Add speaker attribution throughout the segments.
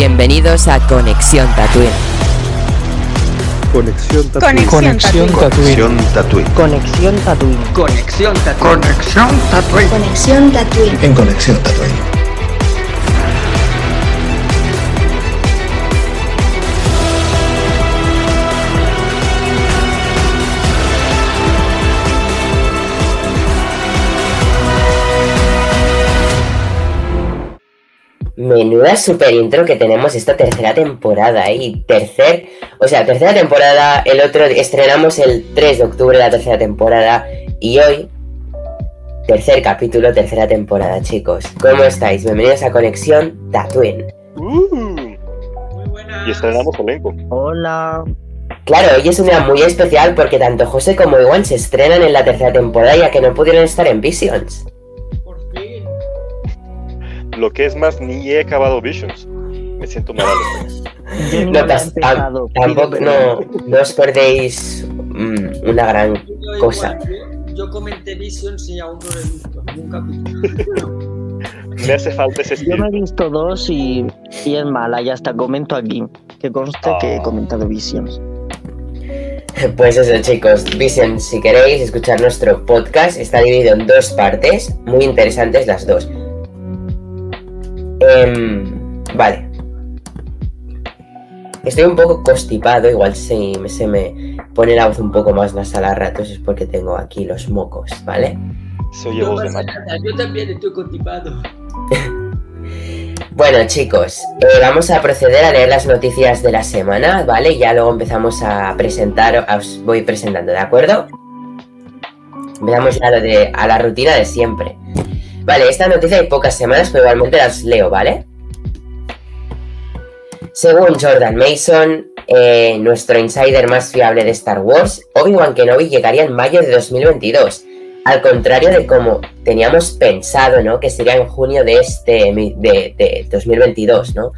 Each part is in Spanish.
Speaker 1: Bienvenidos a Conexión Tatooine.
Speaker 2: Conexión Tatooine.
Speaker 3: Conexión Tatooine.
Speaker 4: Conexión Tatooine.
Speaker 5: Conexión Tatooine.
Speaker 6: Conexión Tatooine.
Speaker 7: Conexión Tatooine.
Speaker 8: En Conexión Tatooine.
Speaker 9: Menuda super intro que tenemos esta tercera temporada y tercer, o sea, tercera temporada, el otro estrenamos el 3 de octubre la tercera temporada y hoy tercer capítulo, tercera temporada, chicos. ¿Cómo estáis? Bienvenidos a Conexión Tatooine.
Speaker 2: Uh, y estrenamos elenco.
Speaker 4: Hola.
Speaker 9: Claro, hoy es un día muy especial porque tanto José como Iwan se estrenan en la tercera temporada ya que no pudieron estar en Visions.
Speaker 2: Lo que es más, ni he acabado Visions. Me siento mal.
Speaker 4: Yo
Speaker 9: No,
Speaker 4: empezado,
Speaker 9: tam- tampoco, no, os perdéis mm, una gran
Speaker 5: Yo
Speaker 9: cosa.
Speaker 5: igual, yo, yo comenté Visions y aún no lo he visto. Un capítulo.
Speaker 2: Me hace falta ese
Speaker 4: Yo
Speaker 2: estilo.
Speaker 4: me he visto dos y, y es mala, y hasta comento aquí. Que conste que he
Speaker 2: Ah.
Speaker 4: comentado Visions.
Speaker 9: Pues eso chicos, Vision, si queréis escuchar nuestro podcast, está dividido en dos partes, muy interesantes las dos. Em, vale. Estoy un poco constipado, igual si me- se me pone la voz un poco más nasal a ratos es porque tengo aquí los mocos, ¿vale?
Speaker 2: Se oye
Speaker 5: No
Speaker 2: voz de
Speaker 5: nada, yo también estoy constipado.
Speaker 9: Bueno chicos, eh, vamos a proceder a leer las noticias de la semana, ¿vale? Ya luego empezamos a presentar, os voy presentando, ¿de acuerdo? Empezamos ya lo de, a la rutina de siempre. Vale, esta noticia hay pocas semanas, pero igualmente las leo, ¿vale? Según Jordan Mason, eh, nuestro insider más fiable de Star Wars, Obi-Wan Kenobi llegaría en mayo de 2022. Al contrario de como teníamos pensado, ¿no? Que sería en junio de este de, de 2022, ¿no?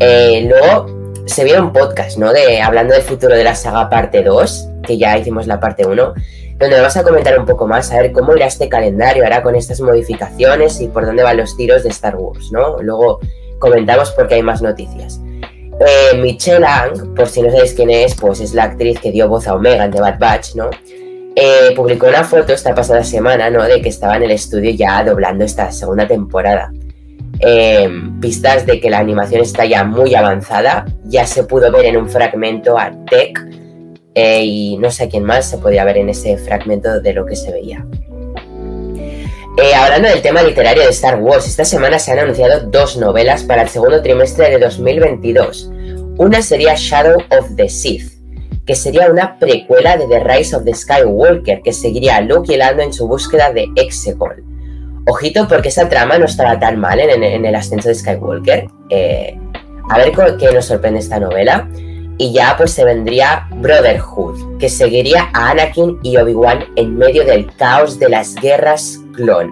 Speaker 9: Eh, luego se vio un podcast, ¿no? De hablando del futuro de la saga parte 2, que ya hicimos la parte 1, donde vamos a comentar un poco más, a ver cómo irá este calendario ahora con estas modificaciones y por dónde van los tiros de Star Wars, ¿no? Luego comentamos porque hay más noticias. Eh, Michelle Ang, por si no sabéis quién es, pues es la actriz que dio voz a Omega en The Bad Batch, ¿no? Eh, publicó una foto esta pasada semana, ¿no? De que estaba en el estudio ya doblando esta segunda temporada. Eh, pistas de que la animación está ya muy avanzada. Ya se pudo ver en un fragmento a Tech eh, y no sé quién más se podía ver en ese fragmento de lo que se veía. Eh, hablando del tema literario de Star Wars, esta semana se han anunciado dos novelas para el segundo trimestre de 2022. Una sería Shadow of the Sith, que sería una precuela de The Rise of the Skywalker, que seguiría a Luke y Lando en su búsqueda de Exegol. Ojito porque esa trama no estará tan mal en, el ascenso de Skywalker. Eh, a ver qué nos sorprende esta novela. Y ya pues se vendría Brotherhood, que seguiría a Anakin y Obi-Wan en medio del caos de las guerras clon.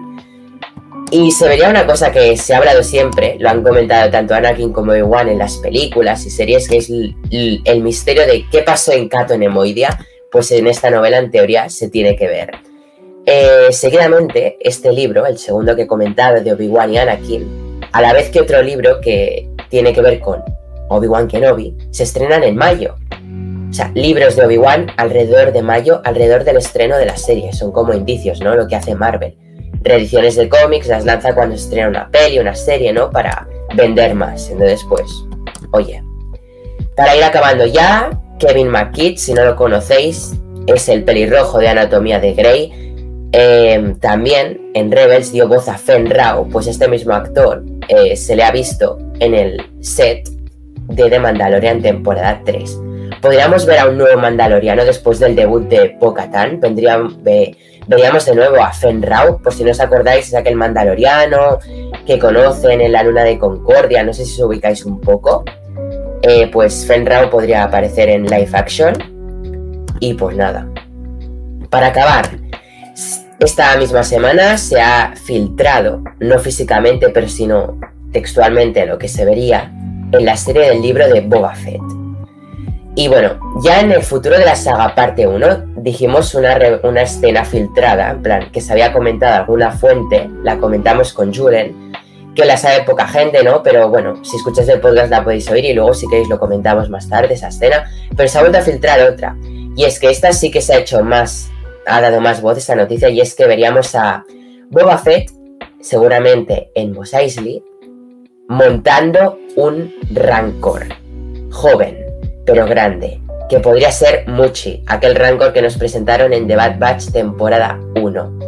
Speaker 9: Y se vería una cosa que se ha hablado siempre, lo han comentado tanto Anakin como Obi-Wan en las películas y series, que es el misterio de qué pasó en Cato Nemoidia, pues en esta novela en teoría se tiene que ver. Eh, seguidamente, este libro, el segundo que he comentado de Obi-Wan y Anakin, a la vez que otro libro que tiene que ver con Obi-Wan Kenobi, se estrenan en mayo. O sea, libros de Obi-Wan alrededor de mayo, alrededor del estreno de la serie. Son como indicios, ¿no? Lo que hace Marvel. Reediciones de cómics las lanza cuando estrena una peli, una serie, ¿no? Para vender más. Entonces, pues, oye. Para ir acabando ya, Kevin McKidd, si no lo conocéis, es el pelirrojo de Anatomía de Grey. Eh, también en Rebels dio voz a Fen Rao, pues este mismo actor eh, se le ha visto en el set de The Mandalorian temporada 3. Podríamos ver a un nuevo Mandaloriano después del debut de Bo-Katan. Ve- Veríamos de nuevo a Fen Rao, por si no os acordáis, es aquel Mandaloriano que conocen en la luna de Concordia. No sé si os ubicáis un poco. Eh, pues Fen Rao podría aparecer en live action. Y pues nada. Para acabar, esta misma semana se ha filtrado, no físicamente, pero sino textualmente lo que se vería en la serie del libro de Boba Fett. Y bueno, ya en el futuro de la saga parte 1 dijimos una, una escena filtrada, en plan, que se había comentado alguna fuente, la comentamos con Julen, que la sabe poca gente, ¿no? Pero bueno, si escucháis el podcast la podéis oír y luego si queréis lo comentamos más tarde, esa escena. Pero se ha vuelto a filtrar otra. Y es que esta sí que se ha hecho más, ha dado más voz esta noticia y es que veríamos a Boba Fett, seguramente en Mos Eisley, montando un Rancor. Joven, pero grande, que podría ser Muchi, aquel Rancor que nos presentaron en The Bad Batch temporada 1.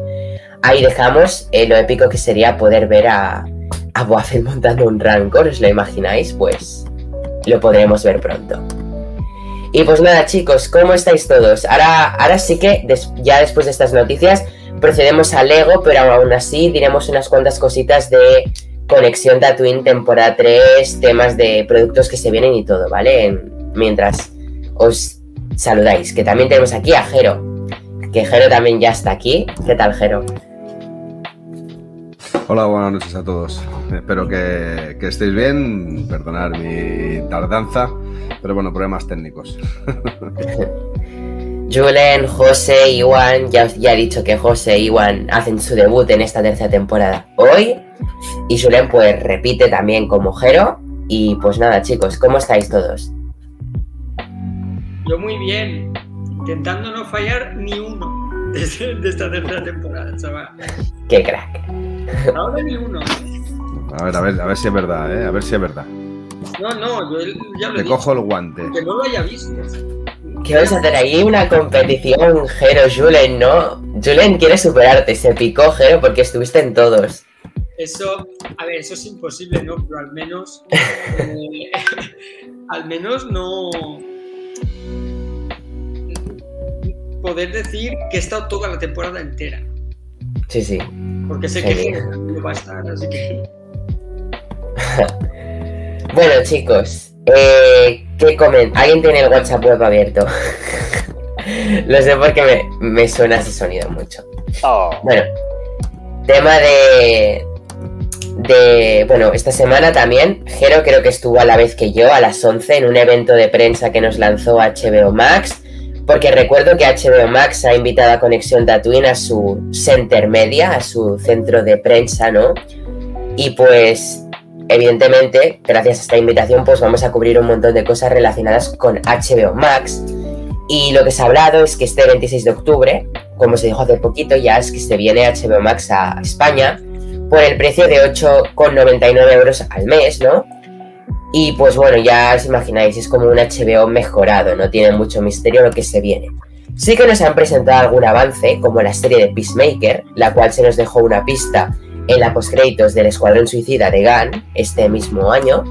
Speaker 9: Ahí dejamos eh, lo épico que sería poder ver a, a montando un Rancor, ¿os lo imagináis? Pues lo podremos ver pronto. Y pues nada, chicos, ¿cómo estáis todos? Ahora, ahora sí que ya después de estas noticias procedemos al Lego, pero aún así diremos unas cuantas cositas de Conexión Tatooine temporada 3, temas de productos que se vienen y todo, ¿vale? En- mientras os saludáis, que también tenemos aquí a Jero, que Jero también ya está aquí. ¿Qué tal, Jero?
Speaker 3: Hola, buenas noches a todos. Espero que, que estéis bien. Perdonar mi tardanza, pero bueno, problemas técnicos.
Speaker 9: Julen, José, Iwan, ya, ya he dicho que José e Iwan hacen su debut en esta tercera temporada hoy. Y Julen pues repite también como Jero. Y pues nada, chicos, ¿cómo estáis todos?
Speaker 5: Yo muy bien, intentando no fallar ni uno de, de esta tercera temporada, chaval.
Speaker 9: ¡Qué crack!
Speaker 5: Ahora ni uno. ¿eh?
Speaker 3: A ver, a ver, a ver si es verdad, ¿eh? A ver si es verdad.
Speaker 5: No, no, yo ya lo he
Speaker 3: Te
Speaker 5: dicho,
Speaker 3: cojo el guante.
Speaker 5: que no lo haya visto.
Speaker 9: ¿Qué vais a hacer ahí? Una competición, Jero, Julen, ¿no? Julen quiere superarte, se picó Jero porque estuviste en todos.
Speaker 5: Eso, a ver, eso es imposible, ¿no? Pero al menos, eh, al menos no poder decir que he estado toda la temporada entera,
Speaker 9: Sí, sí.
Speaker 5: porque sé
Speaker 9: Sí.
Speaker 5: que no va a estar, así que
Speaker 9: Bueno, chicos, eh, ¿qué comen? ¿Alguien tiene el WhatsApp web abierto? Lo sé porque me, me suena ese sonido mucho.
Speaker 2: Oh,
Speaker 9: Bueno, tema de. de. Bueno, esta semana también, Jero creo que estuvo a la vez que yo, a las 11, en un evento de prensa que nos lanzó HBO Max. Porque recuerdo que HBO Max ha invitado a Conexión Tatooine a su center media, a su centro de prensa, ¿no? Y pues, evidentemente, gracias a esta invitación, pues vamos a cubrir un montón de cosas relacionadas con HBO Max. Y lo que se ha hablado es que este 26 de octubre, como se dijo hace poquito, ya es que se viene HBO Max a España por el precio de 8,99 euros al mes, ¿no? Y pues bueno, ya os imagináis, es como un HBO mejorado, no tiene mucho misterio lo que se viene. Sí que nos han presentado algún avance, como la serie de Peacemaker, la cual se nos dejó una pista en la postcréditos del Escuadrón Suicida de Gunn este mismo año.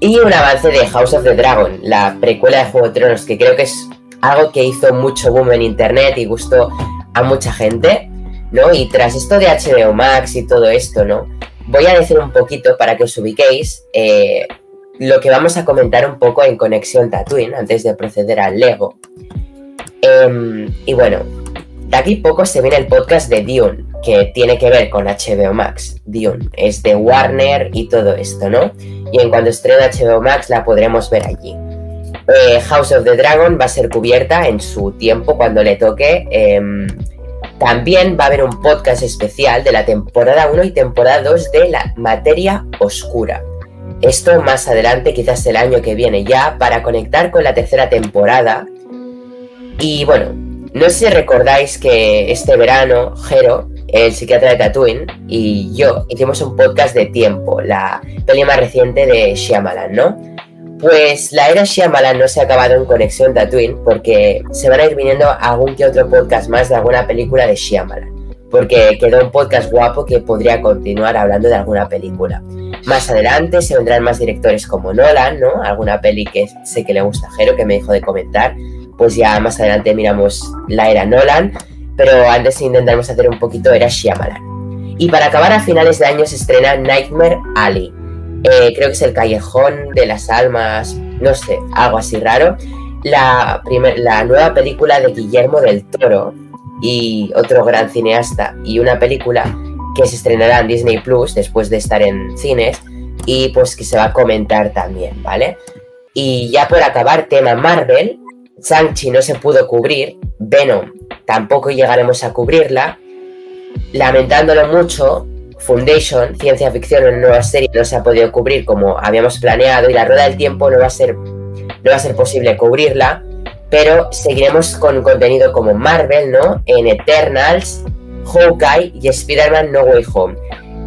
Speaker 9: Y un avance de House of the Dragon, la precuela de Juego de Tronos, que creo que es algo que hizo mucho boom en internet y gustó a mucha gente, ¿no? Y tras esto de HBO Max y todo esto, ¿no? Voy a decir un poquito para que os ubiquéis eh, lo que vamos a comentar un poco en Conexión Tatooine antes de proceder al Lego. Em, y bueno, de aquí poco se viene el podcast de Dune, que tiene que ver con HBO Max. Dune es de Warner y todo esto, ¿no? Y en cuanto estrene HBO Max la podremos ver allí. Eh, House of the Dragon va a ser cubierta en su tiempo cuando le toque. em, también va a haber un podcast especial de la temporada 1 y temporada 2 de la materia oscura. Esto más adelante, quizás el año que viene ya, para conectar con la tercera temporada. Y bueno, no sé si recordáis que este verano, Jero, el psiquiatra de Tatooine, y yo hicimos un podcast de tiempo, la peli más reciente de Shyamalan, ¿no? Pues la era Shyamalan no se ha acabado en Conexión Tatooine porque se van a ir viniendo algún que otro podcast más de alguna película de Shyamalan. Porque quedó un podcast guapo que podría continuar hablando de alguna película. Más adelante se vendrán más directores como Nolan, ¿no? Alguna peli que sé que le gusta a Jero, que me dijo de comentar. Pues ya más adelante miramos la era Nolan. Pero antes intentaremos hacer un poquito era Shyamalan. Y para acabar a finales de año se estrena Nightmare Alley. Eh, creo que es el Callejón de las Almas, no sé, algo así raro. La, la nueva película de Guillermo del Toro y otro gran cineasta y una película que se estrenará en Disney Plus después de estar en cines y pues que se va a comentar también, ¿vale? Y ya por acabar, tema Marvel, Shang-Chi no se pudo cubrir, Venom tampoco llegaremos a cubrirla, lamentándolo mucho, Foundation, ciencia ficción, una nueva serie no se ha podido cubrir como habíamos planeado y la rueda del tiempo no va a ser, no va a ser posible cubrirla, pero seguiremos con contenido como Marvel, ¿no? En Eternals, Hawkeye y Spider-Man No Way Home.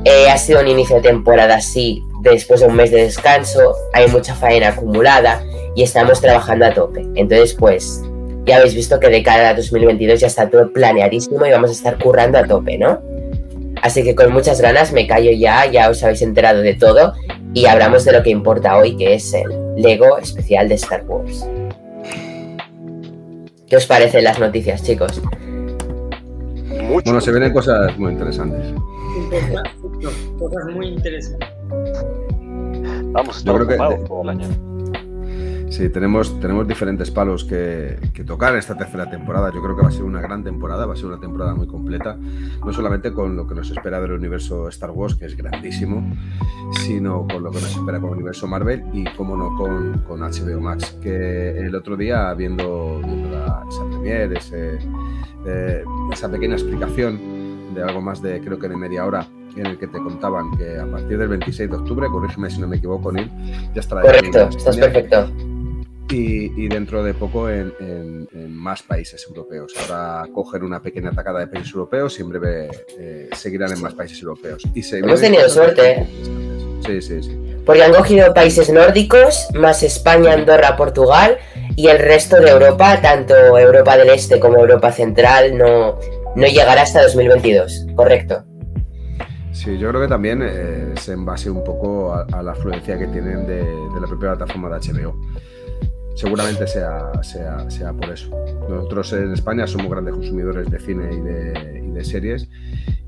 Speaker 9: Eh, ha sido un inicio de temporada así, después de un mes de descanso, hay mucha faena acumulada y estamos trabajando a tope. Entonces, pues, ya habéis visto que de cara a 2022 ya está todo planeadísimo y vamos a estar currando a tope, ¿no? Así que con muchas ganas me callo ya, ya os habéis enterado de todo y hablamos de lo que importa hoy, que es el Lego especial de Star Wars. ¿Qué os parecen las noticias, chicos?
Speaker 2: Mucho.
Speaker 3: Bueno, se vienen cosas muy interesantes.
Speaker 5: Cosas muy interesantes.
Speaker 2: Vamos
Speaker 3: Yo creo que-
Speaker 2: ocupados todo el año.
Speaker 3: Sí, tenemos, tenemos diferentes palos que, que tocar esta tercera temporada. Yo creo que va a ser una gran temporada, va a ser una temporada muy completa, no solamente con lo que nos espera del universo Star Wars, que es grandísimo, sino con lo que nos espera con el universo Marvel y, como no, con, con HBO Max, que el otro día, viendo, viendo la- esa premiere, ese, eh, esa pequeña explicación de algo más de, creo que de media hora, en el que te contaban que a partir del 26 de octubre, corrígeme si no me equivoco, Neil, ya estará
Speaker 9: Correcto, estás perfecto.
Speaker 3: Y, y dentro de poco en, en- en más países europeos. Ahora cogen una pequeña atacada de países europeos y en breve eh, seguirán en más países europeos. Y se
Speaker 9: Hemos tenido suerte.
Speaker 3: Sí, sí, sí.
Speaker 9: Porque han cogido países nórdicos, más España, Andorra, Portugal y el resto de Europa, tanto Europa del Este como Europa Central, no, no llegará hasta 2022. Correcto.
Speaker 3: Sí, yo creo que también eh, es en base un poco a, a la afluencia que tienen de, de la propia plataforma de HBO. Seguramente sea, sea, sea por eso. Nosotros en España somos grandes consumidores de cine y de, y de series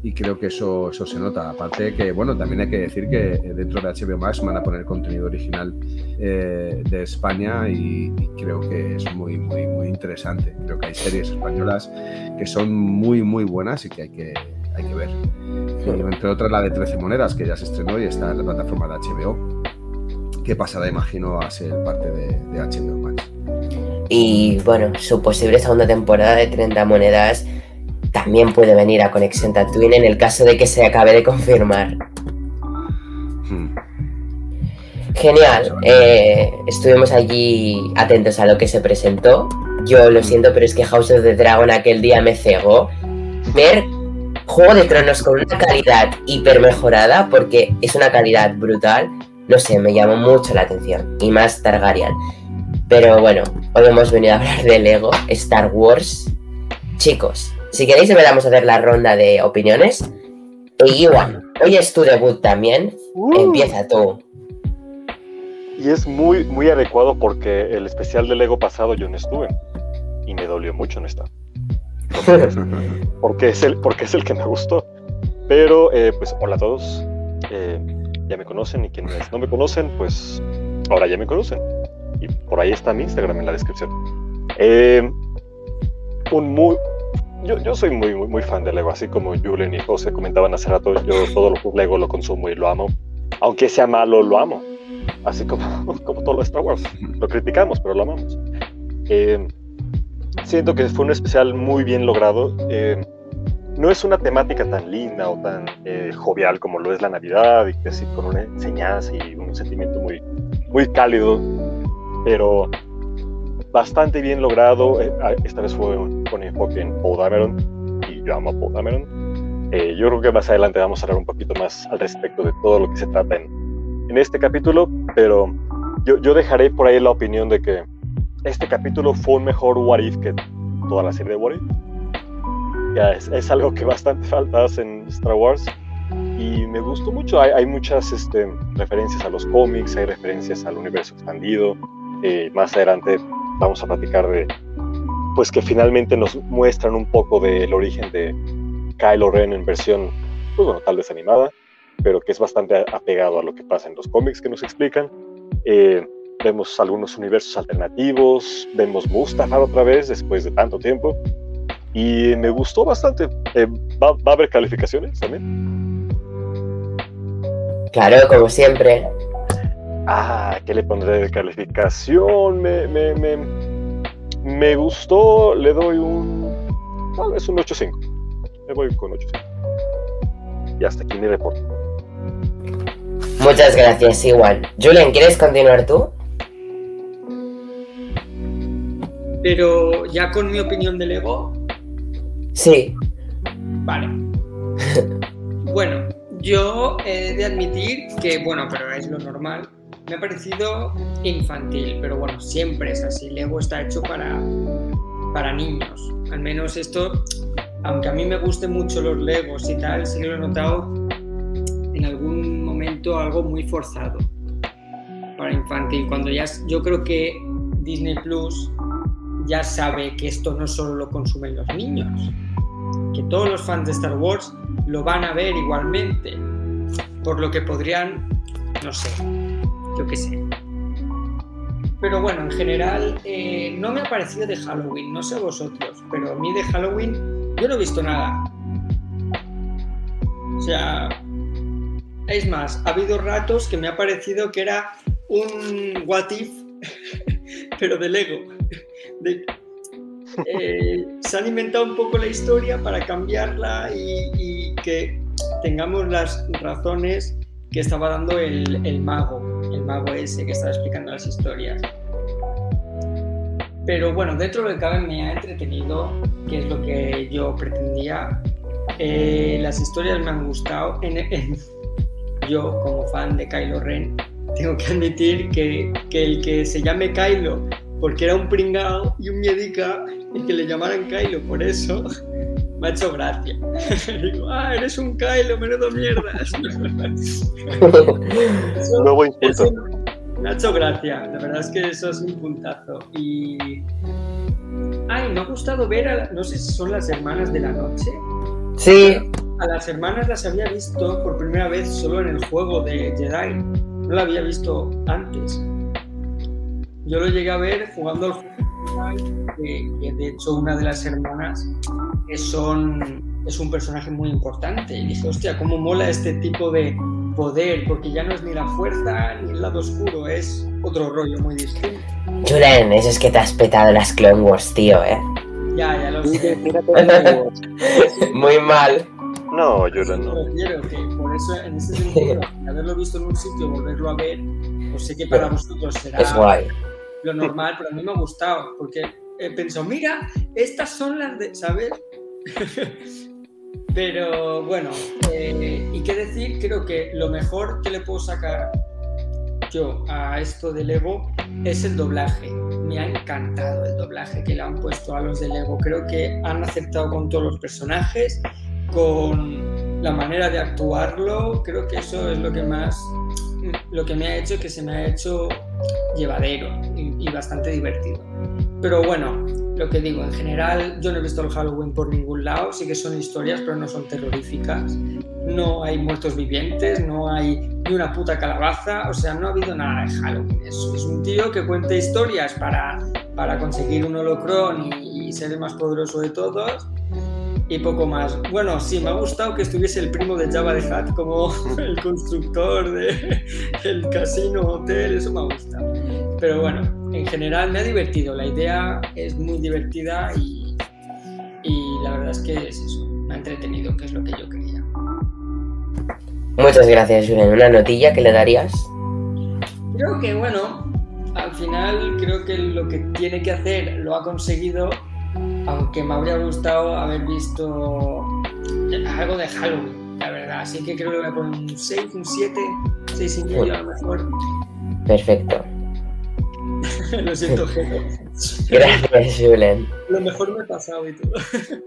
Speaker 3: y creo que eso, eso se nota. Aparte que, bueno, también hay que decir que dentro de HBO Max van a poner contenido original eh, de España y, y creo que es muy, muy, muy interesante. Creo que hay series españolas que son muy, muy buenas y que hay que, hay que ver. Eh, entre otras la de 13 monedas, que ya se estrenó y está en la plataforma de HBO, que pasará, imagino, a ser parte de, de HBO Max.
Speaker 9: Y bueno, su posible segunda temporada de 30 monedas también puede venir a Conexión Tatooine en el caso de que se acabe de confirmar.
Speaker 3: Hmm.
Speaker 9: Genial, eh, estuvimos allí atentos a lo que se presentó. Yo lo siento, pero es que House of the Dragon aquel día me cegó. Ver Juego de Tronos con una calidad hiper mejorada, porque es una calidad brutal, no sé, me llamó mucho la atención. Y más Targaryen. Pero bueno, hoy hemos venido a hablar de Lego, Star Wars. Chicos, si queréis empezamos a hacer la ronda de opiniones. Y Iwan, hoy es tu debut también.
Speaker 2: Uh,
Speaker 9: Empieza tú.
Speaker 2: Y es muy, muy adecuado porque el especial del Lego pasado yo no estuve. Y me dolió mucho no estar. Porque es el, porque es el que me gustó. Pero, eh, pues, hola a todos. Eh, ya me conocen y quienes no me conocen, pues ahora ya me conocen. Y por ahí está mi Instagram en la descripción. Eh, un muy, yo, yo soy muy, muy, muy fan de Lego, así como Julen y José comentaban hace rato, yo todo lo Lego lo consumo y lo amo. Aunque sea malo, lo amo. Así como, como todo lo Star Wars. Lo criticamos, pero lo amamos. Eh, siento que fue un especial muy bien logrado. Eh, no es una temática tan linda o tan eh, jovial como lo es la Navidad, y que así con una enseñanza y un sentimiento muy, muy cálido, pero bastante bien logrado. Eh, ah, esta vez fue con enfoque en Paul Dameron, y yo amo a Paul Dameron. Eh, yo creo que más adelante vamos a hablar un poquito más al respecto de todo lo que se trata en, este capítulo, pero yo, dejaré por ahí la opinión de que este capítulo fue un mejor What que toda la serie de What. Ya es, es algo que bastante falta hace en Star Wars y me gustó mucho. Hay, hay muchas este, referencias a los cómics, hay referencias al universo expandido. Eh, más adelante vamos a platicar de, pues que finalmente nos muestran un poco del origen de Kylo Ren en versión, pues bueno, tal vez animada, pero que es bastante apegado a lo que pasa en los cómics que nos explican. Eh, vemos algunos universos alternativos, vemos Mustafar otra vez después de tanto tiempo. Y me gustó bastante. Eh, ¿va, ¿va, a haber calificaciones también?
Speaker 9: Claro, como siempre.
Speaker 2: Ah, ¿qué le pondré de calificación? Me, me, me, me gustó, le doy un. Tal vez un 8.5. Me voy con 8.5. Y hasta aquí mi reporte.
Speaker 9: Muchas gracias, igual. Julen, ¿quieres continuar tú?
Speaker 5: Pero ya con mi opinión de Lego,
Speaker 9: Sí.
Speaker 5: vale. bueno, yo he de admitir que, bueno, pero es lo normal. Me ha parecido infantil, pero bueno, siempre es así. Lego está hecho para, para niños. Al menos esto, aunque a mí me gusten mucho los Legos y tal, sí que lo he notado en algún momento algo muy forzado para infantil. Cuando ya, yo creo que Disney Plus ya sabe que esto no solo lo consumen los niños, que todos los fans de Star Wars lo van a ver igualmente, por lo que podrían, no sé, yo qué sé. Pero bueno, en general eh, no me ha parecido de Halloween, no sé vosotros, pero a mí de Halloween yo no he visto nada. O sea, es más, ha habido ratos que me ha parecido que era un what if, pero de Lego. Eh, se han inventado un poco la historia para cambiarla y, que tengamos las razones que estaba dando el, mago, el mago ese que estaba explicando las historias. Pero bueno, dentro de lo que cabe me ha entretenido, que es lo que yo pretendía. Eh, las historias me han gustado. Yo, como fan de Kylo Ren, tengo que admitir que, que el que se llame Kylo porque era un pringao y un miedica y que le llamaran Kylo por eso me ha hecho gracia. Digo, ah, eres un Kylo, menudo mierdas. Eso-
Speaker 2: Nuevo insulto.
Speaker 5: me ha hecho gracia, la verdad es que eso es un puntazo. Y. Ay, me ha gustado ver a. la- No sé si son las hermanas de la noche.
Speaker 9: Sí.
Speaker 5: A las hermanas las había visto por primera vez solo en el juego de Jedi. No la había visto antes. Yo lo llegué a ver jugando al juego de Jedi, que, que de hecho una de las hermanas que son, es un personaje muy importante. Y dije, hostia, cómo mola este tipo de poder, porque ya no es ni la fuerza ni el lado oscuro, es otro rollo muy distinto.
Speaker 9: Julen, eso es que te has petado las Clone Wars, tío, eh.
Speaker 5: Ya, ya lo sé.
Speaker 9: Muy mal.
Speaker 2: No,
Speaker 5: Me
Speaker 2: no.
Speaker 5: refiero que por eso, en ese sentido, haberlo visto en un sitio, volverlo a ver, pues sé que para vosotros será
Speaker 9: Es guay.
Speaker 5: Lo normal, pero a mí me ha gustado, porque he pensado, mira, estas son las de, ¿sabes? pero bueno, eh, y qué decir, creo que lo mejor que le puedo sacar yo a esto de Lego es el doblaje. Me ha encantado el doblaje que le han puesto a los de Lego. Creo que han aceptado con todos los personajes, con la manera de actuarlo. Creo que eso es lo que más, lo que me ha hecho que se me ha hecho llevadero y, bastante divertido. Pero bueno, lo que digo, en general yo no he visto el Halloween por ningún lado, sí que son historias, pero no son terroríficas. No hay muertos vivientes, no hay ni una puta calabaza, o sea, no ha habido nada de Halloween. Es, un tío que cuenta historias para, para conseguir un holocrón y, y ser el más poderoso de todos. Y poco más. Bueno, sí, me ha gustado que estuviese el primo de Java de Hat como el constructor del casino hotel, eso me ha gustado. Pero bueno, en general me ha divertido. La idea es muy divertida y, y la verdad es que es eso. Me ha entretenido, que es lo que yo quería.
Speaker 9: Muchas gracias, Julen. ¿Una notilla que le darías?
Speaker 5: Creo que bueno, al final creo que lo que tiene que hacer lo ha conseguido, aunque me habría gustado haber visto algo de Halloween, la verdad. Así que creo que voy a poner un 6, un 7, 6 y medio a lo mejor.
Speaker 9: Perfecto.
Speaker 5: lo siento, Jero.
Speaker 9: Gracias, Julen.
Speaker 5: Lo mejor me he pasado y todo.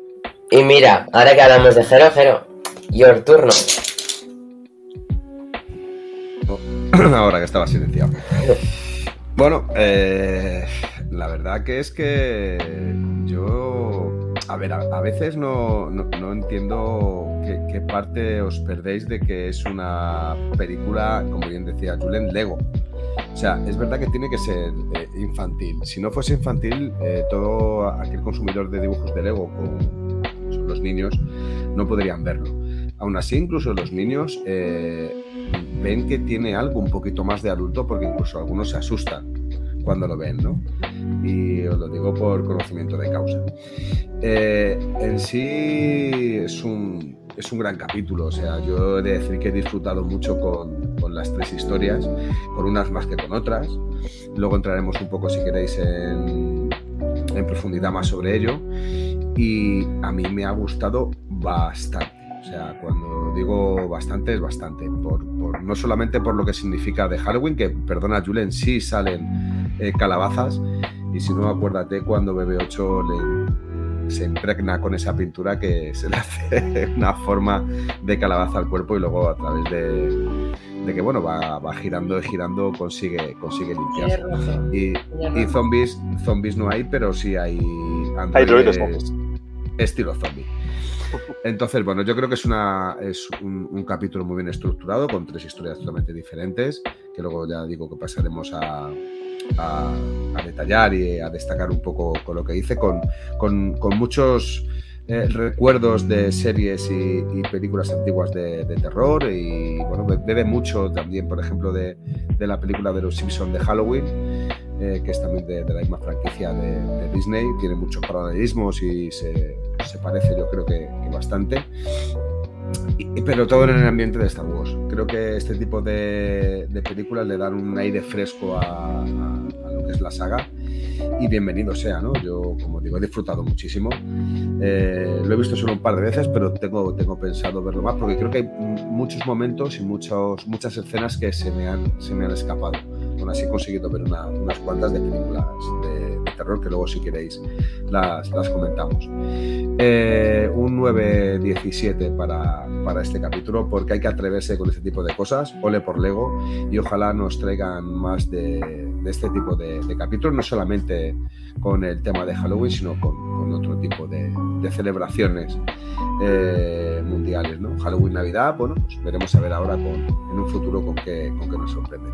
Speaker 9: Y mira, ahora que hablamos de Jero, Jero, your turno.
Speaker 3: Ahora que estaba silenciado. Bueno, eh, la verdad que es que yo, a ver, a, veces no, no- entiendo qué, qué parte os perdéis de que es una película, como bien decía Julen, Lego. O sea, es verdad que tiene que ser eh, infantil. Si no fuese infantil, eh, todo aquel consumidor de dibujos de Lego, como son los niños, no podrían verlo. Aún así, incluso los niños eh, ven que tiene algo un poquito más de adulto porque incluso algunos se asustan cuando lo ven, ¿no? Y os lo digo por conocimiento de causa. Eh, en sí es un, es un gran capítulo. O sea, yo he de decir que he disfrutado mucho con, con las tres historias, con unas más que con otras. Luego entraremos un poco, si queréis, en, en profundidad más sobre ello. Y a mí me ha gustado bastante. O sea, cuando digo bastante, es bastante. Por, por- no solamente por lo que significa de Halloween, que, perdona, Julen, sí salen eh, calabazas. Y si no, acuérdate cuando BB8 le, se impregna con esa pintura que se le hace una forma de calabaza al cuerpo y luego a través de, de que, bueno, va, va girando y girando consigue, consigue limpiarse. Y, y zombies, zombies no hay, pero sí hay
Speaker 2: Hay droides
Speaker 3: androides
Speaker 2: zombies.
Speaker 3: estilo zombie. Entonces, bueno, yo creo que es, una, es un, capítulo muy bien estructurado, con tres historias totalmente diferentes, que luego ya digo que pasaremos a, a- detallar y a destacar un poco con lo que dice, con, con- con muchos eh, recuerdos de series y, películas antiguas de, terror. Y bueno, be- bebe mucho también, por ejemplo, de, de la película de los Simpsons de Halloween, eh, que es también de, de la misma franquicia de, de Disney, tiene muchos paralelismos y se, se parece yo creo que, que bastante. Pero todo en el ambiente de Star Wars. Creo que este tipo de, de películas le dan un aire fresco a, a- a lo que es la saga y bienvenido sea, ¿no? Yo, como digo, he disfrutado muchísimo. Eh, lo he visto solo un par de veces, pero tengo, tengo pensado verlo más porque creo que hay muchos momentos y muchos, muchas escenas que se me han, se me han escapado. Así he conseguido ver una- unas cuantas de películas de terror que luego si queréis las, las comentamos. Eh, un 9-17 para, para este capítulo porque hay que atreverse con este tipo de cosas, ole por Lego, y ojalá nos traigan más de, este tipo de, de capítulos, no solamente con el tema de Halloween, sino con, con otro tipo de, de celebraciones eh, mundiales. ¿no? Halloween, Navidad, bueno, pues veremos a ver ahora con, en un futuro con qué, con qué nos sorprende.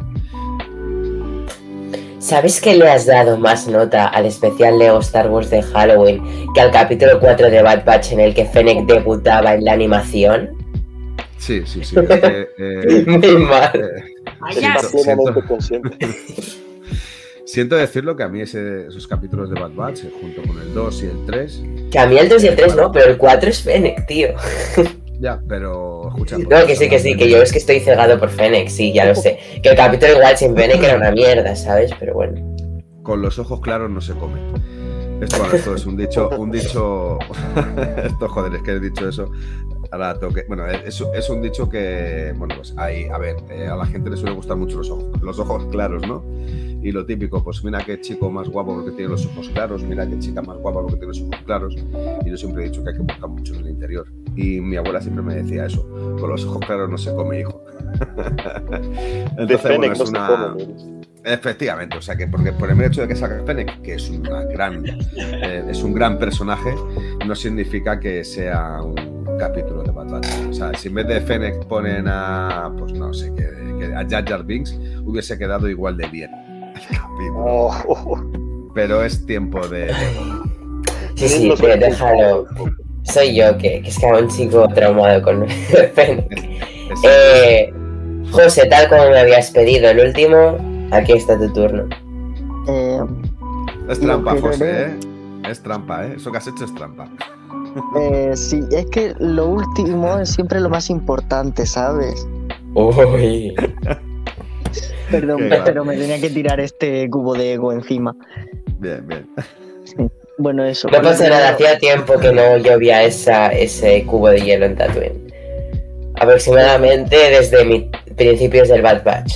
Speaker 9: ¿Sabes que le has dado más nota al especial Lego Star Wars de Halloween que al capítulo 4 de Bad Batch en el que Fennec debutaba en la animación?
Speaker 3: Sí, sí, sí. es que, eh,
Speaker 9: Muy mal.
Speaker 3: eh, Siento- siento-
Speaker 2: consciente.
Speaker 3: Siento decirlo que a mí ese- esos capítulos de Bad Batch, eh, junto con el 2 y el 3,
Speaker 9: Que a mí el 2 y el 3 no, pero el 4 es Fennec, tío.
Speaker 3: ya, pero escucha.
Speaker 9: No, que sí, que sí, que yo es que estoy cegado por Fennec, sí, ya lo sé. Que el capítulo igual sin Fennec era una mierda, ¿sabes? Pero bueno.
Speaker 3: Con los ojos claros no se come. Esto, bueno, esto es un dicho, un dicho. esto, joder, es que he dicho eso. Ahora tengo que- Bueno, es, es un dicho que, bueno, pues hay, a ver, eh, a la gente le suele gustar mucho los ojos, los ojos claros, ¿no? Y lo típico, pues mira qué chico más guapo porque tiene los ojos claros, mira qué chica más guapa porque tiene los ojos claros. Y yo siempre he dicho que hay que buscar mucho en el interior. Y mi abuela siempre me decía eso, con los ojos claros no se come, hijo. Entonces, bueno,
Speaker 2: no
Speaker 3: es una... Efectivamente, o sea que porque por el hecho de que salga Fennec, que es una gran eh, es un gran personaje, no significa que sea un capítulo de Bad Batch. O sea, si en vez de Fennec ponen a pues no sé que, que a Jar Jar Binks hubiese quedado igual de bien el capítulo.
Speaker 2: Oh.
Speaker 3: Pero es tiempo de
Speaker 9: Sí, sí, pero déjalo. Soy yo, que, que es que un chico traumado con Fennec. Eh, José, tal como me habías pedido el último, aquí está tu turno.
Speaker 4: Eh,
Speaker 3: es trampa, José, ¿eh? Es trampa, ¿eh? Eso que has hecho es trampa.
Speaker 4: Eh, sí, es que lo último es siempre lo más importante, ¿sabes?
Speaker 9: Uy.
Speaker 4: Perdón,
Speaker 3: Qué
Speaker 4: pero me tenía que tirar este cubo de ego encima.
Speaker 3: Bien, bien.
Speaker 4: Bueno, eso.
Speaker 9: No pasa nada, hacía tiempo que no llovía esa, ese cubo de hielo en Tatooine. Aproximadamente desde mi- principios del Bad Batch.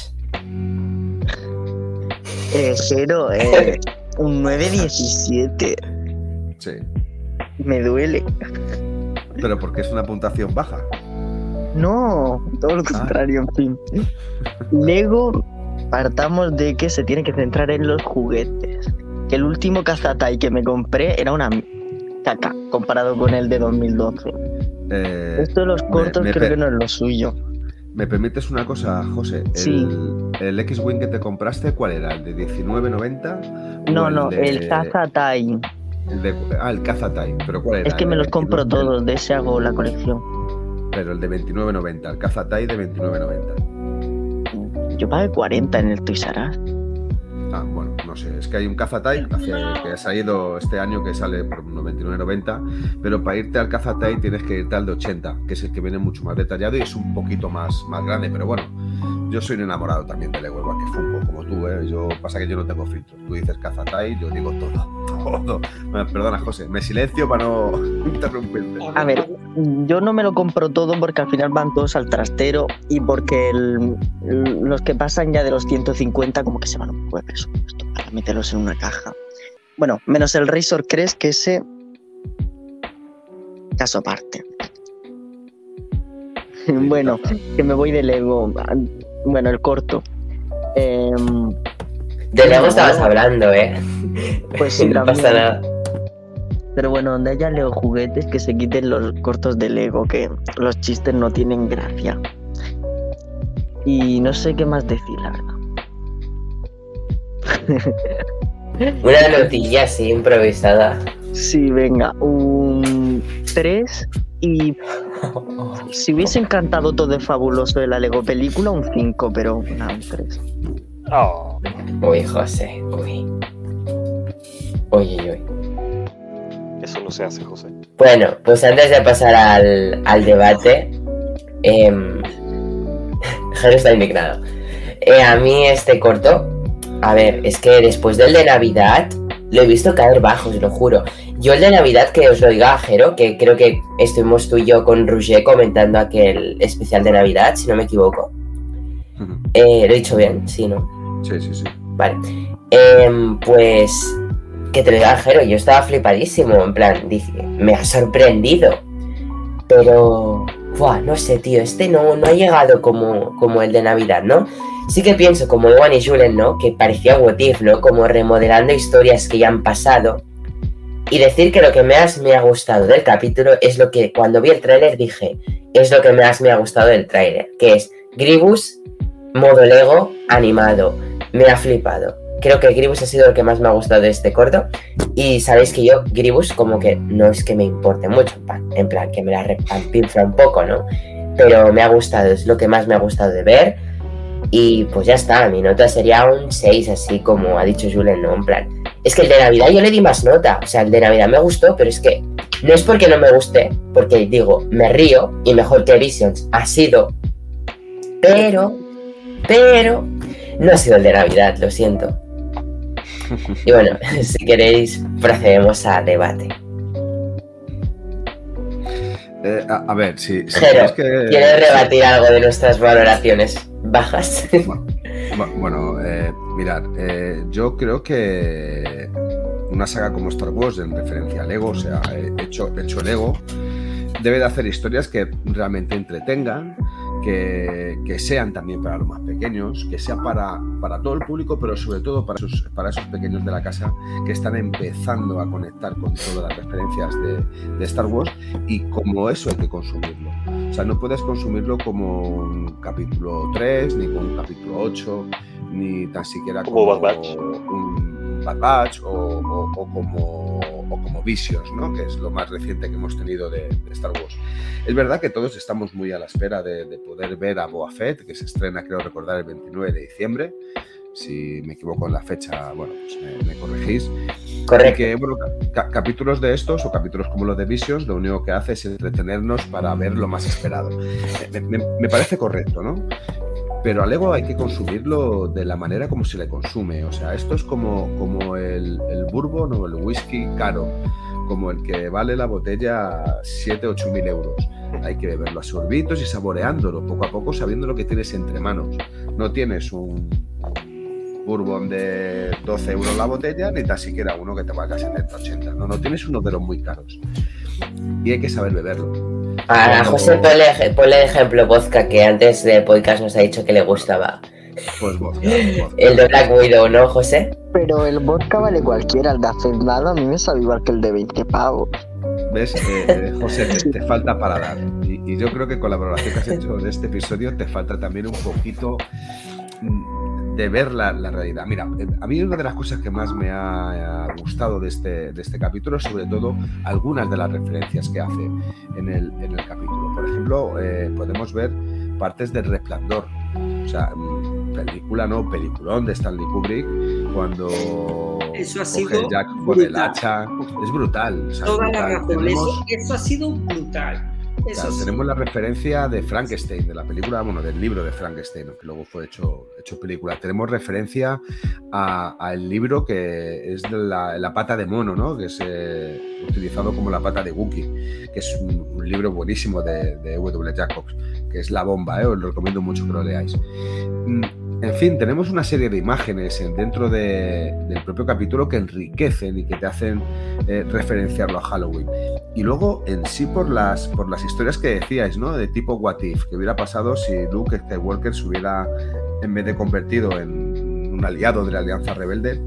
Speaker 4: Eh, cero, eh, un 917.
Speaker 3: Sí.
Speaker 4: Me duele.
Speaker 3: Pero porque es una puntuación baja.
Speaker 4: No, todo lo contrario, en fin. Lego, partamos de que se tiene que centrar en los juguetes. Que el último Kazatai que me compré era una caca comparado con el de 2012.
Speaker 3: Eh,
Speaker 4: Esto de los cortos
Speaker 3: me
Speaker 4: creo que no es lo suyo.
Speaker 3: ¿Me permites una cosa, José? El,
Speaker 4: Sí.
Speaker 3: el X-Wing que te compraste, ¿cuál era? ¿El de 19.90? o
Speaker 4: No, no,
Speaker 3: de-
Speaker 4: el Kazatai.
Speaker 3: El de- ah, el Kazatai. ¿Pero cuál era?
Speaker 4: Es que
Speaker 3: ¿El
Speaker 4: me los compro
Speaker 3: 22?
Speaker 4: todos, de ese hago la colección.
Speaker 3: Pero el de 29.90, el Kazatai de 29.90.
Speaker 4: Yo pagué 40 en el Toys R.
Speaker 3: Ah, bueno, no sé, es que hay un Cazatai que ha salido este año que sale por 99.90, pero para irte al Cazatai tienes que irte al de 80, que es el que viene mucho más detallado y es un poquito más, más grande, pero bueno, yo soy un enamorado también del Lego, igual que Funko, como tú, ¿eh? Yo, pasa que yo no tengo filtros. Tú dices Cazatai, yo digo todo, todo. Perdona, José, me silencio para no interrumpirte.
Speaker 4: A ver, yo no me lo compro todo porque al final van todos al trastero y porque el- los que pasan ya de los 150 como que se van un poco de presupuesto para meterlos en una caja. Bueno, menos el Razor Crest que ese... Caso aparte. bueno, que me voy de Lego. Bueno, el corto. Em,
Speaker 9: De Lego estabas hablando, ¿eh?
Speaker 4: pues sí,
Speaker 9: no pasa nada.
Speaker 4: Pero bueno, donde haya Lego juguetes, que se quiten los cortos de Lego, que los chistes no tienen gracia. Y no sé qué más decir, la verdad.
Speaker 9: Una notilla así improvisada.
Speaker 4: Sí, venga, un 3 y si hubiese encantado todo de fabuloso de la Lego película, un 5, pero nada, un 3.
Speaker 2: Oh,
Speaker 9: Uy, José, uy. Uy, uy, uy.
Speaker 2: eso no se hace, José.
Speaker 9: Bueno, pues antes de pasar al, al debate, eh, Jero está indignado. Eh, a mí este corto, a ver, es que después del de Navidad lo he visto caer bajo, os lo juro. Yo el de Navidad, que os lo diga Jero, que creo que estuvimos tú y yo con Roger comentando aquel especial de Navidad, si no me equivoco. Eh, lo he dicho bien, sí, ¿no?
Speaker 3: Sí, sí, sí.
Speaker 9: Vale. Em, pues que te lo diga Jero, yo estaba flipadísimo, en plan, dije, me ha sorprendido. Pero, buah, no sé, tío, este no, no ha llegado como, como el de Navidad, ¿no? Sí que pienso, como Ewan y Julen, ¿no? Que parecía What If, ¿no? Como remodelando historias que ya han pasado. Y decir que lo que más me ha gustado del capítulo es lo que cuando vi el tráiler dije, es lo que más me ha gustado del tráiler, que es Gribus, modo Lego, animado. Me ha flipado. Creo que Gribus ha sido lo que más me ha gustado de este corto. Y sabéis que yo, Gribus, como que no es que me importe mucho, en plan, en plan que me la repampinfla un poco, ¿no? Pero me ha gustado, es lo que más me ha gustado de ver. Y pues ya está, mi nota sería un 6, así como ha dicho Julen, ¿no? En plan, es que el de Navidad yo le di más nota. O sea, el de Navidad me gustó, pero es que no es porque no me guste, porque digo, me río y mejor que Visions ha sido. Pero, pero, no ha sido el de Navidad, lo siento. Y bueno, si queréis, procedemos a debate.
Speaker 3: Eh, a, a ver, si, si que-
Speaker 9: ¿quieres rebatir algo de nuestras valoraciones bajas?
Speaker 3: Bu- Bueno, eh, mirad, eh, yo creo que una saga como Star Wars en referencia al Lego, o sea, eh, hecho, hecho Lego, debe de hacer historias que realmente entretengan, que, que sean también para los más pequeños, que sea para, para todo el público, pero sobre todo para esos, para esos pequeños de la casa que están empezando a conectar con todas las referencias de, de Star Wars y como eso hay que consumirlo. O sea, no puedes consumirlo como un capítulo 3, ni como un capítulo 8, ni tan siquiera
Speaker 2: Como
Speaker 3: como,
Speaker 2: Bad Batch.
Speaker 3: un Bad Batch o, o- o como, o como Visions, ¿no? que es lo más reciente que hemos tenido de, de Star Wars. Es verdad que todos estamos muy a la espera de, de poder ver a Boa Fett, que se estrena, creo recordar, el 29 de diciembre. Si me equivoco en la fecha, bueno, pues me, me corregís. Y
Speaker 9: Correcto.
Speaker 3: que, bueno, ca- capítulos de estos o capítulos como los de Visions, lo único que hace es entretenernos para ver lo más esperado. Me, me- me parece correcto, ¿no? Pero al ego hay que consumirlo de la manera como se le consume. O sea, esto es como, como el, el bourbon o el whisky caro, como el que vale la botella 7, 8 mil euros. Hay que beberlo a sorbitos y saboreándolo poco a poco, sabiendo lo que tienes entre manos. No tienes un bourbon de 12 euros la botella, ni tan siquiera uno que te valga 70, 80. No, no tienes uno de los muy caros. Y hay que saber beberlo.
Speaker 9: A
Speaker 3: Cuando-
Speaker 9: José ponle, ponle ejemplo vodka que antes de podcast nos ha dicho que le gustaba.
Speaker 3: Pues vodka, vodka.
Speaker 9: El de Black Widow, ¿no, José?
Speaker 4: Pero el vodka vale cualquiera, el de hacendado a mí me sabe igual que el de 20 pavos.
Speaker 3: ¿Ves? Eh, José, te, te falta para dar. Y, y yo creo que con la valoración que has hecho de este episodio te falta también un poquito mm, de ver la, la realidad. Mira, eh, a mí una de las cosas que más me ha, ha gustado de este, de este capítulo es sobre todo algunas de las referencias que hace en el, en el capítulo. Por ejemplo, eh, podemos ver partes del resplandor. O sea, mm, película, ¿no? Peliculón de Stanley Kubrick, cuando
Speaker 5: Eso ha
Speaker 3: coge
Speaker 5: sido
Speaker 3: Jack con el hacha. Es brutal. o sea, es
Speaker 5: Toda la razón.
Speaker 3: Tenemos-
Speaker 5: Eso, eso ha sido brutal. Eso
Speaker 3: tenemos la referencia de Frankenstein, de la película, bueno, del libro de Frankenstein, que luego fue hecho, hecho película. Tenemos referencia a- al libro que es de la, la pata de mono, ¿no? Que es eh, utilizado como la pata de Wookiee, que es un, un libro buenísimo de, de W. Jacobs, que es la bomba, ¿eh? Os lo recomiendo mucho que lo leáis. Mm, En fin, tenemos una serie de imágenes en- dentro de- del propio capítulo que enriquecen y que te hacen eh, referenciarlo a Halloween. Y luego en sí por las, por las historias que decíais, ¿no? De tipo What If, que hubiera pasado si Luke Skywalker se hubiera, en vez de convertido en un aliado de la Alianza Rebelde,